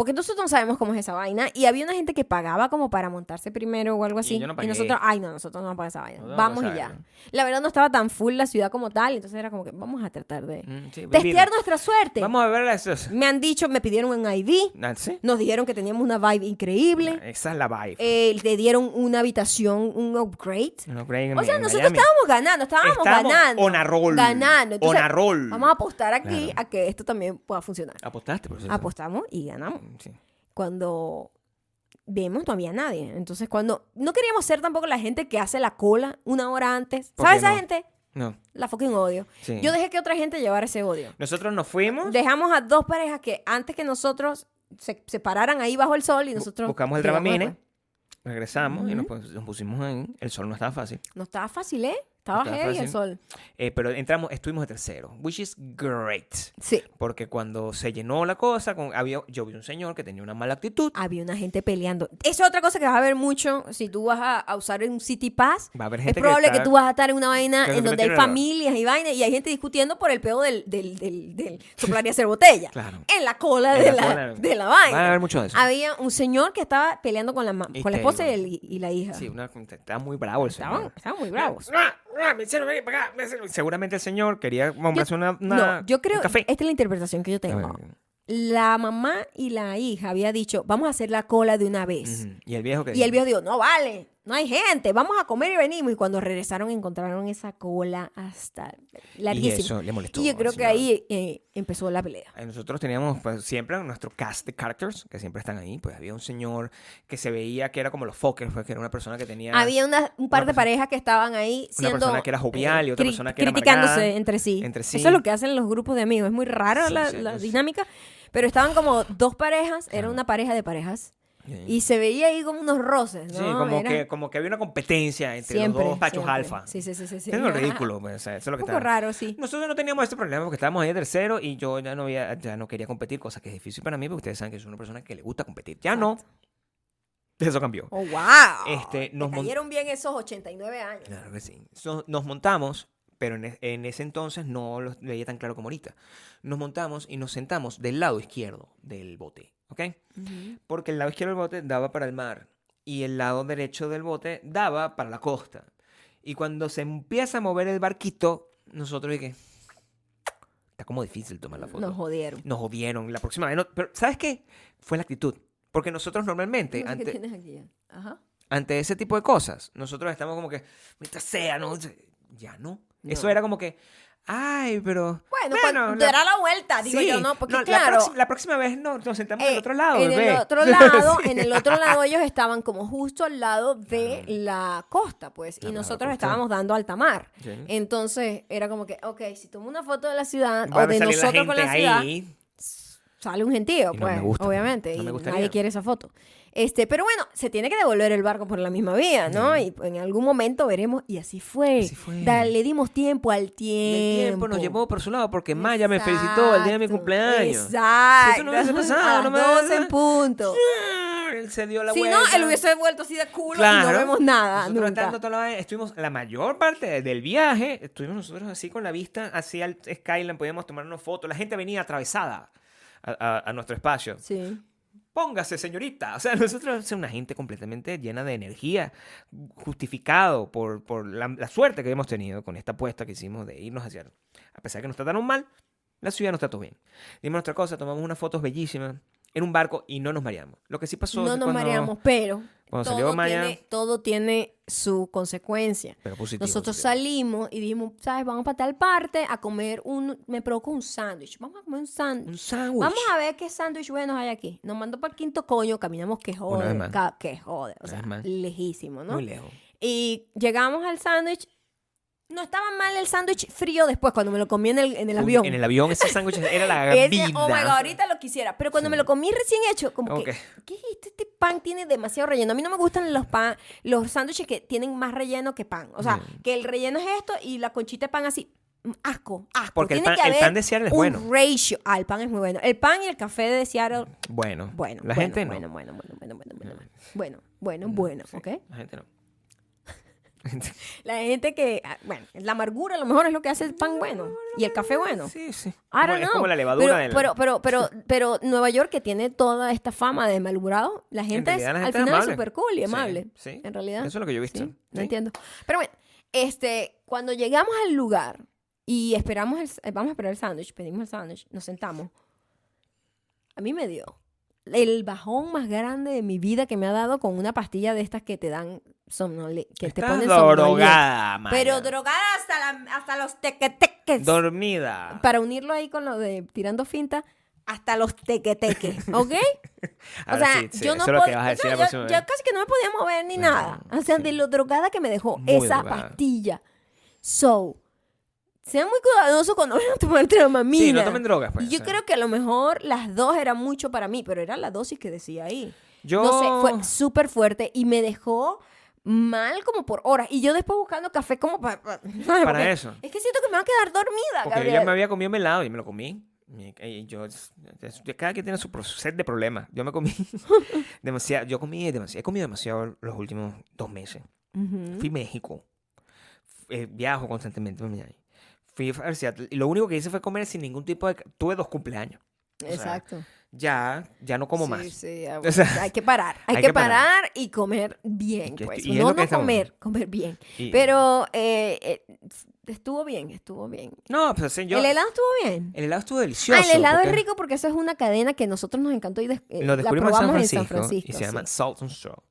porque nosotros no sabemos cómo es esa vaina. Y había una gente que pagaba como para montarse primero o algo así. yo no pagué. nosotros, ay, no, nosotros no vamos a pagar esa vaina. No vamos y ya. eso. La verdad no estaba tan full la ciudad como tal, entonces era como que vamos a tratar de mm, sí, testear nuestra suerte. Vamos a ver esos. Me han dicho, me pidieron un ID, Ah, ¿Sí? nos dijeron que teníamos una vibe increíble, Esa es la vibe. eh, le dieron una habitación, un upgrade. Creen en O sea, en nosotros Miami. estábamos ganando, estábamos, Estábamos ganando. on a roll. Ganando. Entonces, On a roll. Vamos a apostar aquí Claro. a que esto también pueda funcionar. Apostaste, por cierto. Apostamos y ganamos. Sí. Cuando vemos, no había nadie. Entonces, cuando no queríamos ser tampoco la gente que hace la cola una hora antes. ¿Por ¿Sabes esa gente? No. La fucking odio. Sí. Yo dejé que otra gente llevara ese odio. Nosotros nos fuimos, Dejamos a dos parejas que antes que nosotros se, se pararan ahí bajo el sol y nosotros. buscamos el Dramamine, regresamos y nos pusimos ahí. El sol no estaba fácil. No estaba fácil, ¿eh? Estaba heavy el sol. Eh, pero entramos, estuvimos de tercero, which is great. Sí. Porque cuando se llenó la cosa, con, había, yo vi un señor que tenía una mala actitud. Había una gente peleando. Eso es otra cosa que vas a ver mucho si tú vas a, a usar un City Pass. Va a haber Es gente probable que, está- tú vas a estar en una vaina que en donde hay la- familias y vainas y hay gente discutiendo por el peo del, del, del, del soplar y hacer botella. Claro. En la cola, En de, la la, cola. de la Va a vaina. haber mucho de eso. Había un señor que estaba peleando con la, con la te- esposa y, el- y la hija. Sí, una, estaba muy bravo el estaban, señor. estaban muy bravos. Ah, me hicieron venir para acá, me hicieron- Seguramente el señor quería comprarse una, una- no, yo creo, un café. esta es la interpretación que yo tengo. La mamá y la hija había dicho, vamos a hacer la cola de una vez. Y el viejo que Y el viejo dijo, no vale, no hay gente, vamos a comer y venimos. Y cuando regresaron encontraron esa cola hasta Y larguísima. eso le molestó. Y yo creo que ahí eh, empezó la pelea. Eh, Nosotros teníamos pues, siempre nuestro cast de characters, que siempre están ahí. Pues había un señor que se veía que era como los Fokker, pues, que era una persona que tenía... Había una- un par una de parejas que estaban ahí una siendo, persona que era jovial y otra persona que era criticándose entre sí. entre sí. Eso es lo que hacen los grupos de amigos. Es muy raro Sí, la, sí, la dinámica. Pero estaban como dos parejas, era una pareja de parejas. Sí. Y se veía ahí como unos roces, ¿no? Sí, como, Era que, como que había una competencia entre siempre, los dos pachos siempre. alfa. Sí, sí, sí, sí. sí. Es lo ridículo, pues, o sea, eso es lo Un que poco está. raro, sí. Nosotros no teníamos este problema porque estábamos ahí de tercero y yo ya no, había, ya no quería competir, cosa que es difícil para mí porque ustedes saben que soy una persona que le gusta competir. Ya no. Eso cambió. Oh, wow. Este, nos cayeron bien esos 89 años. Claro que sí. So- nos montamos, pero en, en ese entonces no lo veía tan claro como ahorita. Nos montamos y nos sentamos del lado izquierdo del bote, ¿ok? Porque el lado izquierdo del bote daba para el mar y el lado derecho del bote daba para la costa. Y cuando se empieza a mover el barquito, nosotros dije, está como difícil tomar la foto. Nos jodieron. Nos jodieron. La próxima vez no. Pero, ¿sabes qué? Fue la actitud. Porque nosotros normalmente, No sé ¿Qué ante, tienes aquí? Ajá. ante ese tipo de cosas, nosotros estamos como que, ¡Mita sea, ¿no? Ya no. Eso No. era como que, ay, pero. Bueno, cuando la- dará la vuelta, digo sí, yo, ¿no? Porque la claro, próxima- La, próxima vez no, nos sentamos en eh, el otro lado, en bebé. el otro lado, Sí. en el otro lado ellos estaban como justo al lado de la costa, pues, y nosotros estábamos dando alta mar. Sí. Entonces era como que, ok, si tomo una foto de la ciudad Va o de la nosotros con la ciudad, ahí. sale un gentío, Y no pues, me gusta, obviamente, no y nadie quiere esa foto. Este, pero bueno, se tiene que devolver el barco por la misma vía, ¿no? Y en algún momento veremos, y así fue. Así fue. Da- le dimos tiempo al tiempo. El tiempo nos llevó por su lado porque Maya me felicitó el día de mi Exacto, cumpleaños. Exacto. Eso no hubiese pasado, A no me- 12 en punto. Él se dio la Si vuelta. no, él hubiese vuelto así de culo y no vemos nada. Nosotros nunca. estando toda la vaina, estuvimos la mayor parte del viaje, estuvimos nosotros así con la vista hacia el Skyline, podíamos tomar una foto. La gente venía atravesada a, a- a nuestro espacio. Sí. Póngase, señorita. O sea, nosotros somos una gente completamente llena de energía, justificado por, por la, la suerte que hemos tenido con esta apuesta que hicimos de irnos hacia. A pesar de que nos trataron mal, la ciudad nos trató bien. Dimos nuestra cosa, tomamos unas fotos bellísimas en un barco y no nos mareamos. Lo que sí pasó es No nos cuando- mareamos, pero cuando todo, salió Maya- tiene, todo tiene su consecuencia. Pero positivo. Nosotros positivo. salimos y dijimos, ¿sabes? Vamos para tal parte a comer un... Me provocó un sándwich. Vamos a comer un sándwich. Un sándwich. Vamos a ver qué sándwich buenos hay aquí. Nos mandó para el quinto coño, caminamos que jode, que jode, o Una sea, lejísimo, ¿no? Muy lejos. Y llegamos al sándwich. No estaba mal el sándwich frío después, cuando me lo comí en el, en el avión. En el avión ese sándwich era la Ese, vida. Oh my God, ahorita lo quisiera. Pero cuando me lo comí recién hecho, como que, ¿qué es esto? Este pan tiene demasiado relleno. A mí no me gustan los pan, los sándwiches que tienen más relleno que pan. O sea, mm. que el relleno es esto y la conchita de pan así. Mm, asco, asco. Porque el pan- que el pan de Seattle es bueno. ratio. Ah, el pan es muy bueno. El pan y el café de Seattle, Bueno, bueno. la gente no. bueno, bueno, bueno, bueno, bueno, bueno, bueno. Mm. Bueno, bueno, bueno, ¿ok? La gente no. La gente que, ah, bueno, la amargura a lo mejor es lo que hace el pan bueno y el café bueno. Sí, sí. Como- don't es como la levadura pero, pero, pero, pero, pero Nueva York que tiene toda esta fama de malhumorado, la gente es, la al gente final es súper cool y amable. sí. En realidad. Eso es lo que yo he visto. Sí, no entiendo. Pero bueno, este, cuando llegamos al lugar y esperamos el, eh, vamos a esperar el sándwich, pedimos el sándwich, nos sentamos. A mí me dio el bajón más grande de mi vida que me ha dado con una pastilla de estas que te dan somnole que te ponen drogada, Maya. Pero drogada hasta, la- hasta los tequeteques. Dormida. para unirlo ahí con lo de tirando finta, hasta los tequeteques, ¿ok? o sea, sí, sí, yo no eso es lo que pod- vas a decir o sea, la yo, casi que no me podía mover ni nada. O sea, sí. de lo drogada que me dejó Muy esa drogada. pastilla. So, sean muy cuidadosos cuando vayan a tomar tramamina. Sí, no tomen drogas, pues. Y yo sí. creo que a lo mejor las dos eran mucho para mí, pero era la dosis que decía ahí. Yo... No sé, fue súper fuerte y me dejó mal como por horas. Y yo después buscando café como para... Para eso. Es que siento que me va a quedar dormida, Porque yo Gabriel. ya me había comido mi helado y me lo comí. Y yo, cada quien tiene su set de problemas. Yo me comí demasiado. Yo comí demasiado. He comido demasiado los últimos dos meses. Fui a México. Eh, viajo constantemente. Mami, ahí. Fui a Seattle, Y lo único que hice fue comer sin ningún tipo de. Tuve dos cumpleaños. sea, Exacto. Ya, ya no como Sí, más. sí, ah, O sea, hay que parar. Hay, hay que, que parar. parar. y comer bien, pues. y No, no comer, comer bien. Y- Pero eh, eh, estuvo bien, estuvo bien. No, pues yo. ¿El helado estuvo bien? el helado estuvo delicioso. ah, el helado porque es rico porque eso es una cadena que a nosotros nos encantó y des- eh, Lo la descubrimos en San Francisco, y se llama. Salt and Straw.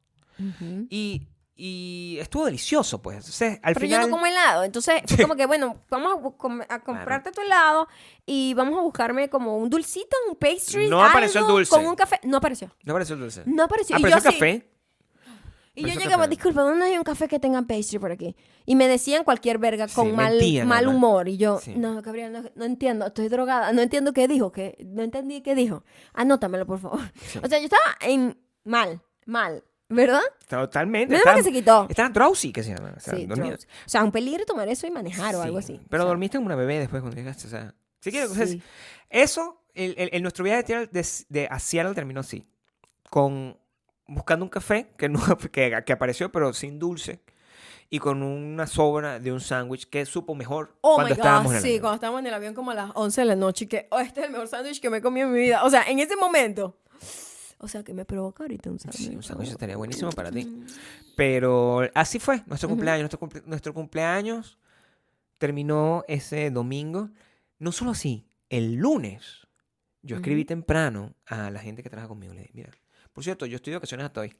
Y, y estuvo delicioso, pues. Entonces, al Pero final. yo no como helado, entonces fue como que, bueno, vamos a, bu- com- a comprarte tu helado y vamos a buscarme como un dulcito, un pastry, No apareció el dulce. Con un café. No apareció. No pareció dulce. No apareció. y Apareció yo café. Y yo Pero llegaba, disculpa, ¿dónde hay un café que tenga pastry por aquí? Y me decían cualquier verga con Sí, mal, mentían, mal humor. Y yo, Sí. no, Gabriel, no, no entiendo, estoy drogada, no entiendo qué dijo, que no entendí qué dijo. Anótamelo, por favor. O sea, yo estaba en mal, mal, ¿verdad? Totalmente. Menos mal que se quitó. estaba drowsy, que se llama. O sea, Sí, dormida. drugs. O sea, un peligro tomar eso y manejar o Sí, algo así. Pero O sea, dormiste como una bebé después cuando llegaste. O sea, si quieres, o sea, sí. eso, el, el- el- nuestro viaje de, de, de a Seattle terminó así. Con buscando un café que, no, que, que apareció, pero sin dulce. y con una sobra de un sándwich que supo mejor Oh cuando my estábamos God, en el sí, avión. cuando estábamos en el avión como a las 11 de la noche y que, oh, este es el mejor sándwich que me he comido en mi vida. O sea, en ese momento. O sea, que me provoca ahorita un sándwich. Sí, un sándwich estaría buenísimo para ti. Mm. Pero así fue nuestro cumpleaños. Nuestro, cumple- nuestro cumpleaños terminó ese domingo. No solo así, el lunes yo escribí temprano a la gente que trabaja conmigo. Le dije, mira, por cierto, yo estoy de vacaciones hasta hoy.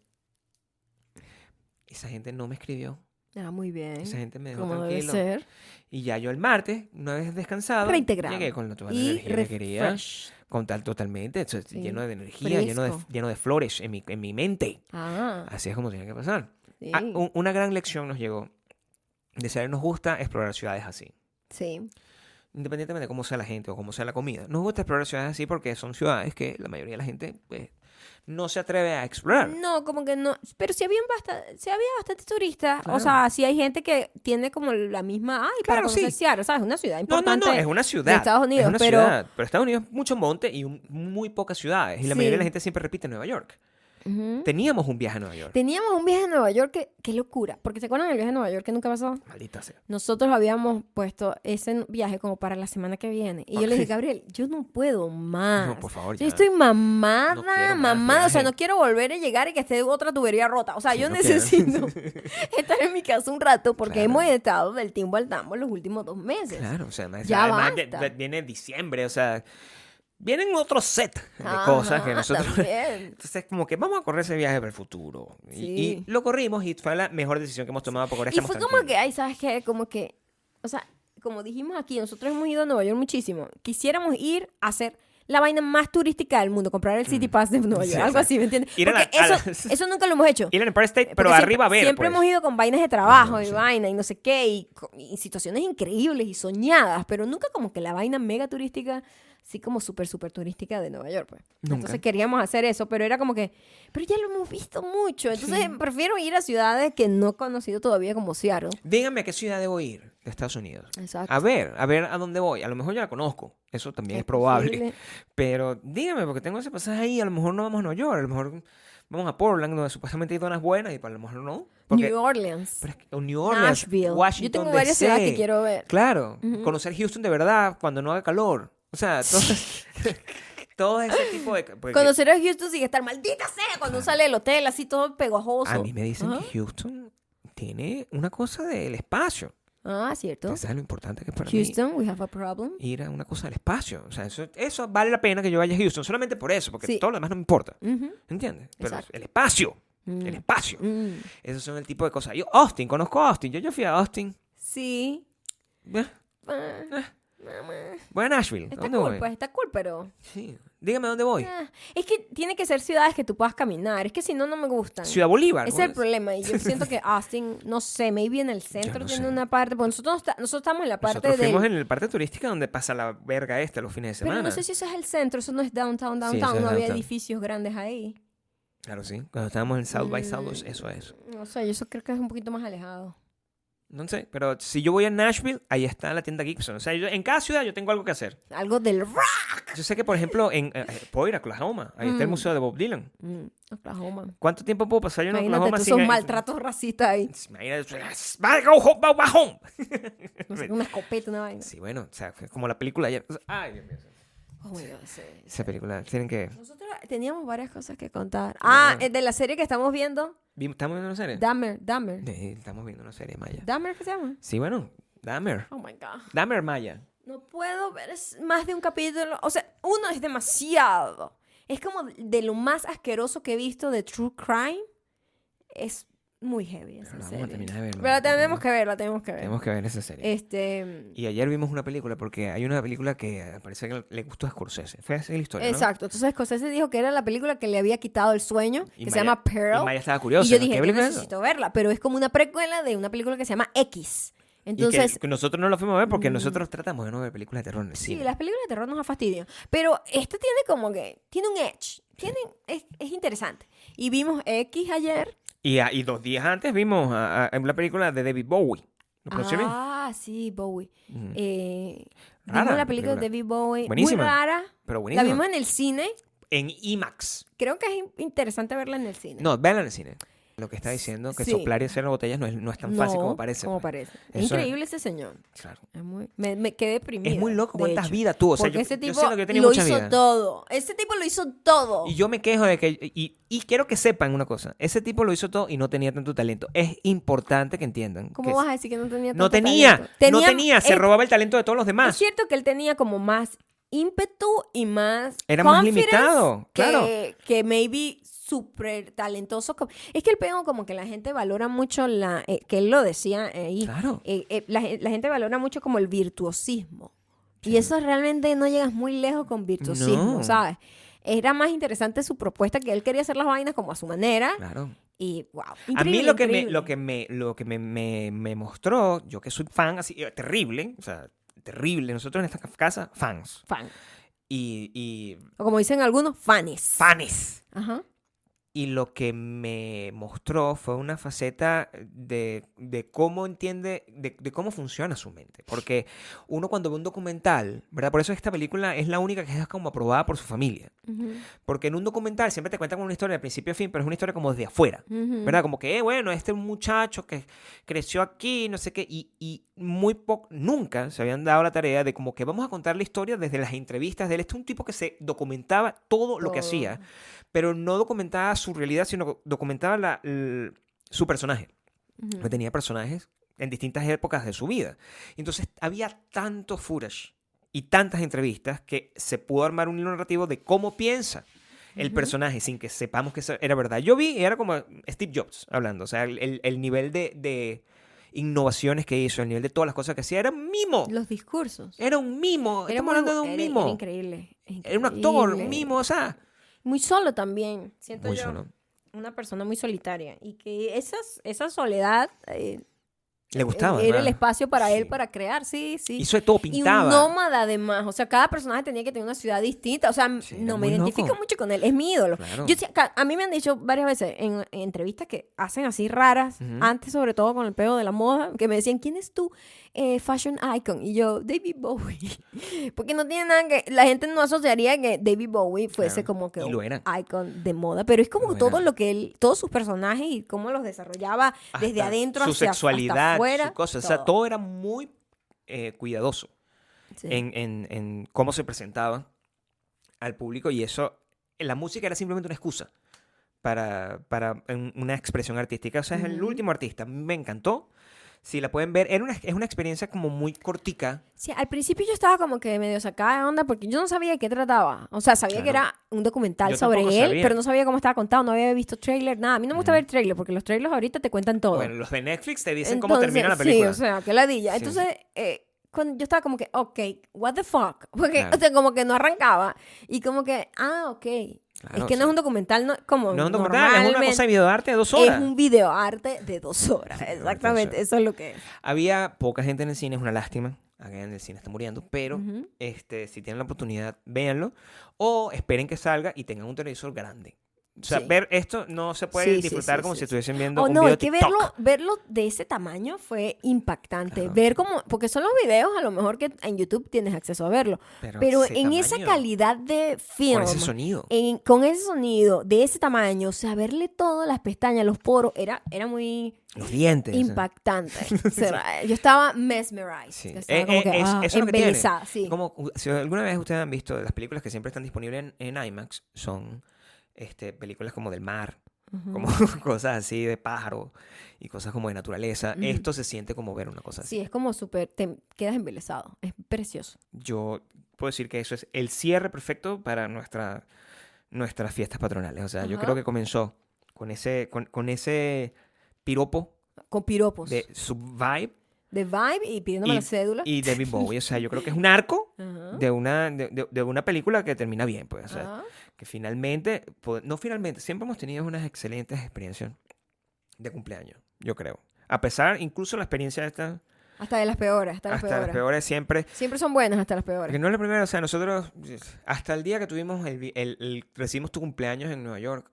Esa gente no me escribió. Ah, muy bien. Esa gente me dejó Como debe tranquilo. ser. Y ya yo el martes, una vez descansado, Reintegrado. llegué con la toda la Y energía que quería. refresh. Con tal totalmente, Sí. lleno de energía, lleno de, Fresco. lleno de flores en mi, en mi mente. Ah, Así es como tenía que pasar. sí. Ah, un- una gran lección nos llegó. De saber nos gusta explorar ciudades así. sí. Independientemente de cómo sea la gente o cómo sea la comida. Nos gusta explorar ciudades así porque son ciudades que la mayoría de la gente pues, no se atreve a explorar. No, como que no. Pero sí habían bastante, sí había bastante turistas. Claro. O sea, sí hay gente que tiene como la misma. Ay, para Claro, sí. conocer Seattle, ¿sabes? Una ciudad No, no, importante. no, es una ciudad. Estados Unidos, es una pero- ciudad. Pero Estados Unidos es mucho monte y un- muy pocas ciudades. Y la Sí. mayoría de la gente siempre repite Nueva York. Teníamos un viaje a Nueva York. Teníamos un viaje a Nueva York que, qué locura. Porque se acuerdan del viaje a Nueva York que nunca pasó. Maldita sea. Nosotros habíamos puesto ese viaje como para la semana que viene. Y yo le dije, Gabriel, yo no puedo más. No, por favor, Yo ya. estoy mamada, No quiero más mamada. O sea, no quiero volver a llegar y que esté otra tubería rota. O sea, Sí, yo no necesito estar en mi casa un rato porque Claro. hemos estado del timbo al tambo los últimos dos meses. Claro, o sea, además, Ya además de- basta. viene diciembre, o sea, vienen otro set de Ajá, cosas que nosotros... también. Entonces, como que vamos a correr ese viaje para el futuro. Y- Sí. Y, lo corrimos y fue la mejor decisión que hemos tomado porque ahora Y fue como que, tranquilos. ay, ¿sabes qué? Como que, o sea, como dijimos aquí, nosotros hemos ido a Nueva York muchísimo. Quisiéramos ir a hacer la vaina más turística del mundo, comprar el City Pass de Nueva Mm. Sí, York, algo así, ¿me entiendes? Ir a la- Porque a la- eso, eso nunca lo hemos hecho. Ir al Empire State, pero Porque siempre- arriba a ver, Siempre pues. hemos ido con vainas de trabajo Ajá, y sí. vaina y no sé qué, y, y situaciones increíbles y soñadas, pero nunca como que la vaina mega turística, así como súper, súper turística de Nueva York, pues. Nunca. Entonces queríamos hacer eso, pero era como que, pero ya lo hemos visto mucho, entonces prefiero ir a ciudades que no he conocido todavía como Seattle. Díganme a qué ciudad debo ir de Estados Unidos. Exacto. A ver, a ver a dónde voy. A lo mejor ya la conozco. Eso también es, Es probable. posible. Pero dígame, porque tengo ese pasaje ahí. A lo mejor no vamos a Nueva York. A lo mejor vamos a Portland, donde supuestamente hay zonas buenas. Y para lo mejor no. Porque, New Orleans. pero es que- o New Orleans, Nashville. Washington, Yo tengo varias DC. ciudades que quiero ver. Claro. Ujú. Conocer Houston de verdad cuando no haga calor. O sea, todo, todo ese tipo de... porque Conocer a Houston sin estar maldita sea cuando uno sale del hotel así todo pegajoso. a mí me dicen Ajá. que Houston tiene una cosa del espacio. Ah, cierto. ¿Sabes lo importante que es para mí? Houston, we have a problem. ir a una cosa del espacio. O sea, eso, eso vale la pena que yo vaya a Houston, solamente por eso, porque Sí. todo lo demás no me importa. Ujú. ¿Entiendes? Pero Exacto. el espacio, Mm. el espacio. Mm. Esos son el tipo de cosas. Yo, Austin, conozco a Austin. Yo, yo fui a Austin. Sí. Eh, Ah, Voy a Nashville. está ¿Dónde cool, voy? pues está cool, pero Sí. Dígame dónde voy. ah, es que tiene que ser ciudades que tú puedas caminar. Es que si no, no me gustan. Ciudad Bolívar. Ese es el ¿no? problema. Y yo siento que Austin, no sé, maybe en el centro no tiene sé. una parte. Porque nosotros, no está- nosotros estamos en la parte Nosotros fuimos en el parte turística donde pasa la verga esta los fines de Pero semana. no sé si eso es el centro, eso no es downtown, Sí, downtown. es no había downtown. edificios grandes ahí. Claro, sí. Cuando estábamos en South by Mm. Southwest, eso es. No sé, yo eso creo que es un poquito más alejado. No sé, pero si yo voy a Nashville, ahí está la tienda Gibson. O sea, yo- en cada ciudad yo tengo algo que hacer. Algo del rock. Yo sé que, por ejemplo, en eh, eh, puedo ir a Oklahoma. Ahí está el Mm. museo de Bob Dylan. Mm, Oklahoma. ¿Cuánto tiempo puedo pasar yo en Imagínate Oklahoma tú sin eh, maltratos racistas ahí. Imagínate, "Va, go home, va, home". Una escopeta, una vaina. Sí, bueno, o sea, como la película ayer. Ay, Dios mío. Oh my God, sí. Esa película, tienen que... Nosotros teníamos varias cosas que contar. Ah, eh, de la serie que estamos viendo, Vi- ¿Estamos viendo una serie? Dahmer, Dahmer. Sí, estamos viendo una serie, Maya. ¿Dahmer qué se llama? Sí, bueno, Dahmer. Oh my God. Dahmer Maya. No puedo ver más de un capítulo. O sea, uno es demasiado. Es como de lo más asqueroso que he visto de True Crime. Es muy heavy esa Pero la vamos a serie. terminar de verla. Pero la tenemos que ver, la tenemos que ver. Tenemos que ver esa serie. Este. Y ayer vimos una película, porque hay una película que parece que le gustó a Scorsese. Fue así la historia, ¿no? Exacto. Entonces Scorsese dijo que era la película que le había quitado el sueño, Y que se Maya- llama Pearl. Y Maya estaba curiosa. Y yo ¿no? dije, ¿qué yo película es esa? necesito verla, pero es como una precuela de una película que se llama X. Y que- Entonces, nosotros no lo fuimos a ver porque Mm. nosotros tratamos de no ver películas de terror en el sí, cine. las películas de terror nos fastidian. Pero esta tiene como que, tiene un edge. Tiene, es, es interesante. Y vimos X ayer. Y, a- y dos días antes vimos a, a- la película de David Bowie. ¿Lo pronuncié bien? Ah, sí, Bowie. Ujú. Eh, Rara vimos la la película de. David Bowie. Buenísima. Muy rara. Pero La buenísimo. vimos en el cine. En IMAX. Creo que es in- interesante verla en el cine. No, véanla en el cine. Lo que está diciendo, que Sí. soplar y hacer botellas no es, no es tan fácil No, como parece. Como pues. parece. Es es- increíble ese señor. Claro. Es muy, me, me quedé deprimida. Es muy loco cuántas vidas tuvo. O sea, Porque yo, ese yo tipo siento que yo tenía lo hizo todo. Ese tipo lo hizo todo. Y yo me quejo de que. Y, y quiero que sepan una cosa. Ese tipo lo hizo todo y no tenía tanto talento. Es importante que entiendan. ¿Cómo que vas a decir que no tenía No tanto tenía. talento? no tenía. Se es- robaba el talento de todos los Es demás. cierto que él tenía como más ímpetu y más. Era más limitado, Que, claro. que maybe súper talentoso. Es que el pego como que la gente valora mucho la. eh, que él lo decía ahí. Claro. eh, eh, la, la gente valora mucho como el virtuosismo. Y eso realmente no llegas muy lejos con virtuosismo, No. ¿sabes? Era más interesante su propuesta que él quería hacer las vainas como a su manera. Claro. Y wow. a mí lo que, me, lo que, me, lo que me, me, me mostró, yo que soy fan, así, eh, terrible, o sea, terrible. Nosotros en esta casa, fans. Fan. Y, y O como dicen algunos, fanes. fanes. Ajá. Y lo que me mostró fue una faceta de, de cómo entiende, de, de cómo funciona su mente. Porque uno cuando ve un documental, ¿verdad? Por eso esta película es la única que es como aprobada por su familia. Ujú, Porque en un documental siempre te cuentan una historia de principio a fin, pero es una historia como desde afuera. ujú. ¿Verdad? Como que, eh, bueno, este muchacho que creció aquí, no sé qué, y, y muy poco, nunca se habían dado la tarea de como que vamos a contar la historia desde las entrevistas de él. Este es un tipo que se documentaba todo, lo que Todo. hacía, pero no documentaba su realidad, sino documentaba la- su personaje. Tenía personajes en distintas épocas de su vida. Entonces había tanto footage y tantas entrevistas que se pudo armar un hilo narrativo de cómo piensa el personaje sin que sepamos que eso era verdad. Yo vi, y era como Steve Jobs hablando, o sea, el, el- el nivel de, de innovaciones que hizo, el nivel de todas las cosas que hacía, era un mimo. Los discursos. Era un mimo. Era Estamos muy hablando de un era- mimo. Era increíble. Era un actor, increíble. un mimo, o sea. Muy solo también. Siento Muy yo. solo. Una persona muy solitaria. Y que esas, esa soledad eh, Le gustaba. era el espacio para él para crear, sí, sí. Hizo de todo, Y un pintaba. nómada además, o sea, cada personaje tenía que tener una ciudad distinta, o sea, Sí, no me identifico loco. mucho con él, es mi ídolo. Claro. Yo, a mí me han dicho varias veces en, en entrevistas que hacen así raras, antes sobre todo con el pedo de la moda, que me decían, ¿quién es tu eh, fashion icon? Y yo, David Bowie. Porque no tiene nada que, la gente no asociaría que David Bowie fuese Claro. como que un icon de moda, pero es como Lo todo era. lo que él, todos sus personajes y cómo los desarrollaba desde adentro su hacia sexualidad, hasta afuera. su cosa. O sea, todo era muy eh, cuidadoso Sí. en, en- en cómo se presentaba al público y eso, la música era simplemente una excusa para, para un- una expresión artística. O sea, es el último artista. Me encantó. Si la pueden ver, era una, es una experiencia como muy cortica. Sí, al principio yo estaba como que medio sacada de onda porque yo no sabía de qué trataba. O sea, sabía que Claro. era un documental Yo sobre él, sabía. pero no sabía cómo estaba contado, no había visto trailer, nada. A mí no me gusta Ujú. ver trailer porque los trailers ahorita te cuentan todo. Bueno, los de Netflix te dicen cómo Entonces, termina la película. Sí, o sea, qué ladilla. Sí. Entonces, eh, cuando yo estaba como que, ok, what the fuck. Porque, Claro. o sea, como que no arrancaba. Y como que, ah, ok. Claro, es o que no es un documental, no, como no es un documental, es una cosa de videoarte de dos horas. Es un videoarte de dos horas. Exactamente, eso es lo que es. Había poca gente en el cine, es una lástima. Acá en el cine está muriendo, pero este, si tienen la oportunidad, véanlo. O esperen que salga y tengan un televisor grande. O sea, Sí. ver esto no se puede Sí, disfrutar sí, como si estuviesen viendo Oh, un no, video hay que TikTok. verlo, verlo de ese tamaño fue impactante. Claro. Ver como, porque son los videos a lo mejor que en YouTube tienes acceso a verlo. Pero, ese en esa tamaño, calidad de film, Con ese sonido. en- con ese sonido, de ese tamaño, o sea, verle todas las pestañas, los poros, era, era muy Los dientes. sea. impactante. O sea, Yo estaba mesmerized. Sí. Estaba Eh, como eh, que, es- ah, eso es que sí. Como, si alguna vez ustedes han visto las películas que siempre están disponibles en, en IMAX, son este, películas como del mar, como cosas así de pájaro y cosas como de naturaleza. Esto se siente como ver una cosa así. Sí, es como súper, te quedas embelesado. Es precioso. Yo puedo decir que eso es el cierre perfecto para nuestra, nuestras fiestas patronales. O sea, yo creo que comenzó con ese, con, con ese piropo Con piropos. de su vibe De vibe y pidiéndome Y- la cédula. y David Bowie. O sea, yo creo que es un arco de una, de, de- una película que termina bien, pues. O sea. Que finalmente, po- no finalmente, siempre hemos tenido unas excelentes experiencias de cumpleaños, yo creo. A pesar, incluso la experiencia esta, Hasta de las peores, hasta, hasta las peores. las peores siempre, Siempre son buenas hasta las peores. porque no es la primera, o sea, nosotros, hasta el día que tuvimos, el, vi- el- el- recibimos tu cumpleaños en Nueva York,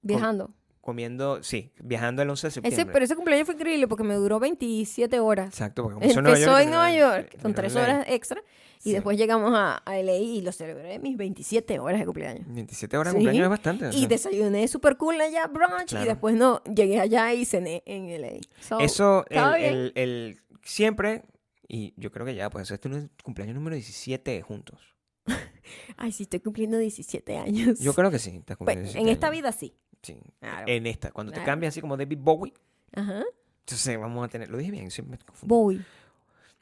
Viajando. Comiendo, sí, viajando el 11 de septiembre. Ese, pero ese cumpleaños fue increíble porque me duró 27 horas. Exacto, porque comenzó en Nueva Empezó York, en Nueva York en tres horas extra y Sí. después llegamos a, a LA y lo celebré mis 27 horas de cumpleaños. 27 horas de Sí. cumpleaños es bastante. o Y desayuné super cool allá, brunch, Claro. y después no, llegué allá y cené en LA. So, Eso, el, el, el- siempre, y yo creo que ya, pues este es el cumpleaños número 17 juntos. Ay, sí, estoy cumpliendo 17 años. Yo creo que sí. estás Pues, cumpliendo en 17 esta años. vida sí. Sí. Claro. En esta. Cuando te Claro. cambias así como David Bowie, Ajá. entonces vamos a tener, lo dije bien, siempre me confundo. Bowie.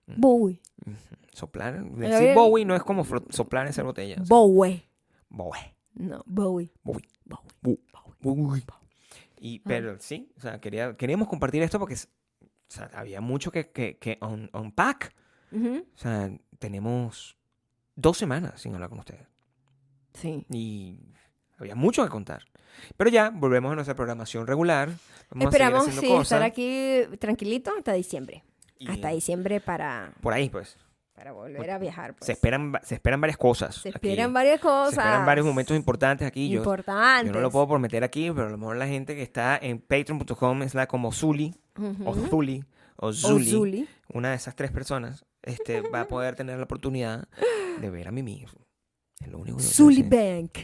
Mm. Bowie. Soplar, decir bien. Bowie no es como fro- soplar en esa botella. o sea, Bowie. Bowie. No, Bowie. Bowie. Bowie. Bu- Bowie. Y, pero sí, o sea, quería, queríamos compartir esto porque o sea, había mucho que, que, que un- unpack. Ujú. O sea, tenemos dos semanas sin hablar con ustedes. Sí. Y había mucho que contar. Pero ya, volvemos a nuestra programación regular. Vamos Esperamos a sí, haciendo estar cosas. aquí tranquilito hasta diciembre. y Hasta diciembre para, Por ahí, pues. para volver a viajar. Pues. Se, esperan, se esperan varias cosas. Se aquí. esperan varias cosas. Se esperan varios momentos importantes aquí. Yo, importantes. yo no lo puedo prometer aquí, pero a lo mejor la gente que está en patreon.com es la como Zuli o Ujú. Zuli o O Zuli, Zuli. una de esas tres personas, este, va a poder tener la oportunidad de ver a Mimi. Es lo único que decir. Bank.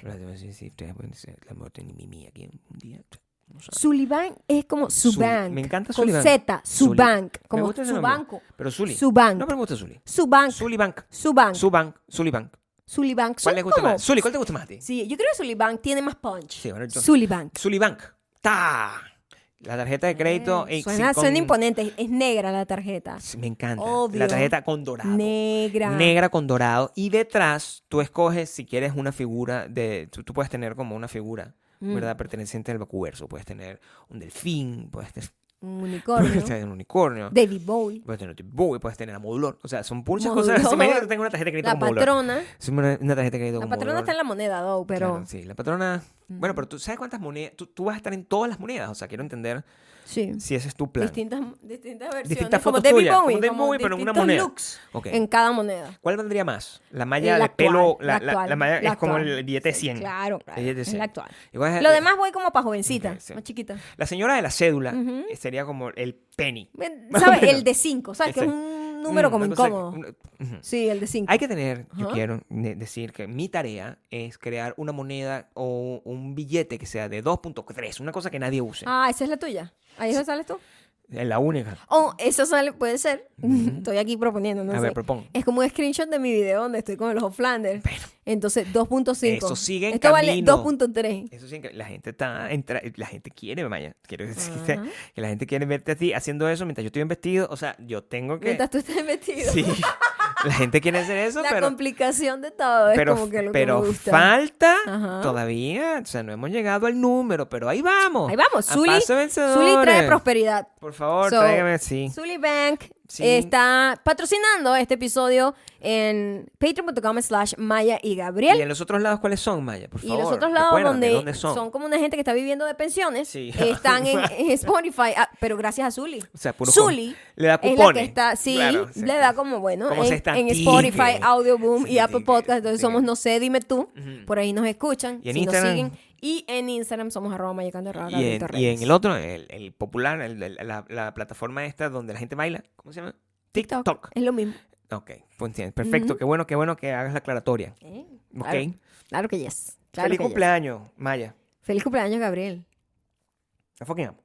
La muerte de Mimi aquí un día. Bank es como su bank. Me encanta Con Sullivan. Z, su bank. Como su banco. Pero Zuli. Su bank. No, pero me gusta Zuli. Su bank. Zuli Bank. Su bank. Su Bank. Zuli Bank. Zuli Bank. ¿Cuál le gusta más? Zuli, ¿cuál te gusta más a ti? Sí, yo creo que Zuli Bank tiene más punch. Sí, bueno, yo- Zuli Bank. Zuli Bank. ¡Ta! La tarjeta de crédito. Eh, suena, con- suena imponente. Es negra la tarjeta. Me encanta. Obvio. La tarjeta con dorado. Negra. Negra con dorado. Y detrás tú escoges si quieres una figura de. Tú, tú puedes tener como una figura, Mm. ¿verdad? Perteneciente al vacuverso. Puedes tener un delfín, puedes Un puedes unicornio. tener un unicornio. David Bowie. Puedes tener Bowie, puedes tener a modulor. O sea, son muchas Modulor. cosas. Imagínate que tengo una tarjeta de crédito La con modulor. patrona. Es una, una tarjeta de crédito La con patrona modulor. está en la moneda, though, pero... Claro, sí, la patrona. Bueno, pero tú sabes cuántas monedas. Tú, tú vas a estar en todas las monedas. O sea, quiero entender Sí. si ese es tu plan. Distintas, distintas versiones. Distintas como fotos David tuyas, como Bowie. David como Bowie, pero en una distintos moneda. looks Ok. En cada moneda. ¿Cuál vendría más? La malla La de pelo. actual, La, la la- actual, la malla la es como el billete de Sí, 100. Claro, claro. El billete de Es 100. la actual. Igual Lo demás voy como para jovencita, Ok, sí. más chiquita. La señora de la cédula Ujú. eh, sería como el penny. ¿Sabes? El de 5, ¿sabes? Que es Ese. Un número Mm, como incómodo. Sí, el de 5. Hay que tener, yo quiero de- decir que mi tarea es crear una moneda o un billete que sea de 2.3, una cosa que nadie use. Ah, esa es la tuya. Ahí es donde sales tú. Es la única. Oh, eso sale, puede ser. Estoy aquí proponiendo, no a sé. ver, propon. Es como un screenshot de mi video donde estoy con los Flanders. Entonces, 2.5. Eso sigue en Esto vale camino. 2.3. Eso sí, que la gente está, entra- la gente quiere, Maya, quiero decirte que la gente quiere verte a ti haciendo eso mientras yo estoy en vestido, o sea, yo tengo que, Mientras tú estés vestido. sí, la gente quiere hacer eso, la pero, complicación de todo es pero, como que lo pero que me gusta. falta Ajá. todavía, o sea, no hemos llegado al número, pero ahí vamos. Ahí vamos, Zuli vencedores. trae prosperidad. Por favor, So, tráigame, sí. Zully Bank Sí. está patrocinando este episodio en patreon.com slash Maya y Gabriel. ¿Y en los otros lados cuáles son, Maya? Por Y favor. los otros lados donde ¿dónde son? son? como una gente que está viviendo de pensiones, Sí. están en, en Spotify, ah, pero gracias a Zully. O sea, puro com- le da es la que cupones. está, sí, Claro, sí. le da como bueno Como en, en. Spotify, Audioboom Sí, y Apple Podcast. Entonces somos No sé, dime tú. Por ahí nos escuchan. Y en si nos Instagram. siguen. Y en Instagram somos arroba mayacando arroba Y en, y en Reyes. el otro, el, el popular, el- el- la, la plataforma esta donde la gente baila, ¿cómo se llama? TikTok. TikTok. Es lo mismo. Ok, pues. Perfecto, qué bueno, qué bueno que hagas la aclaratoria. Eh, Ok. Claro, claro que yes. Claro Feliz que yes. cumpleaños, Maya. Feliz cumpleaños, Gabriel. Te fucking amo.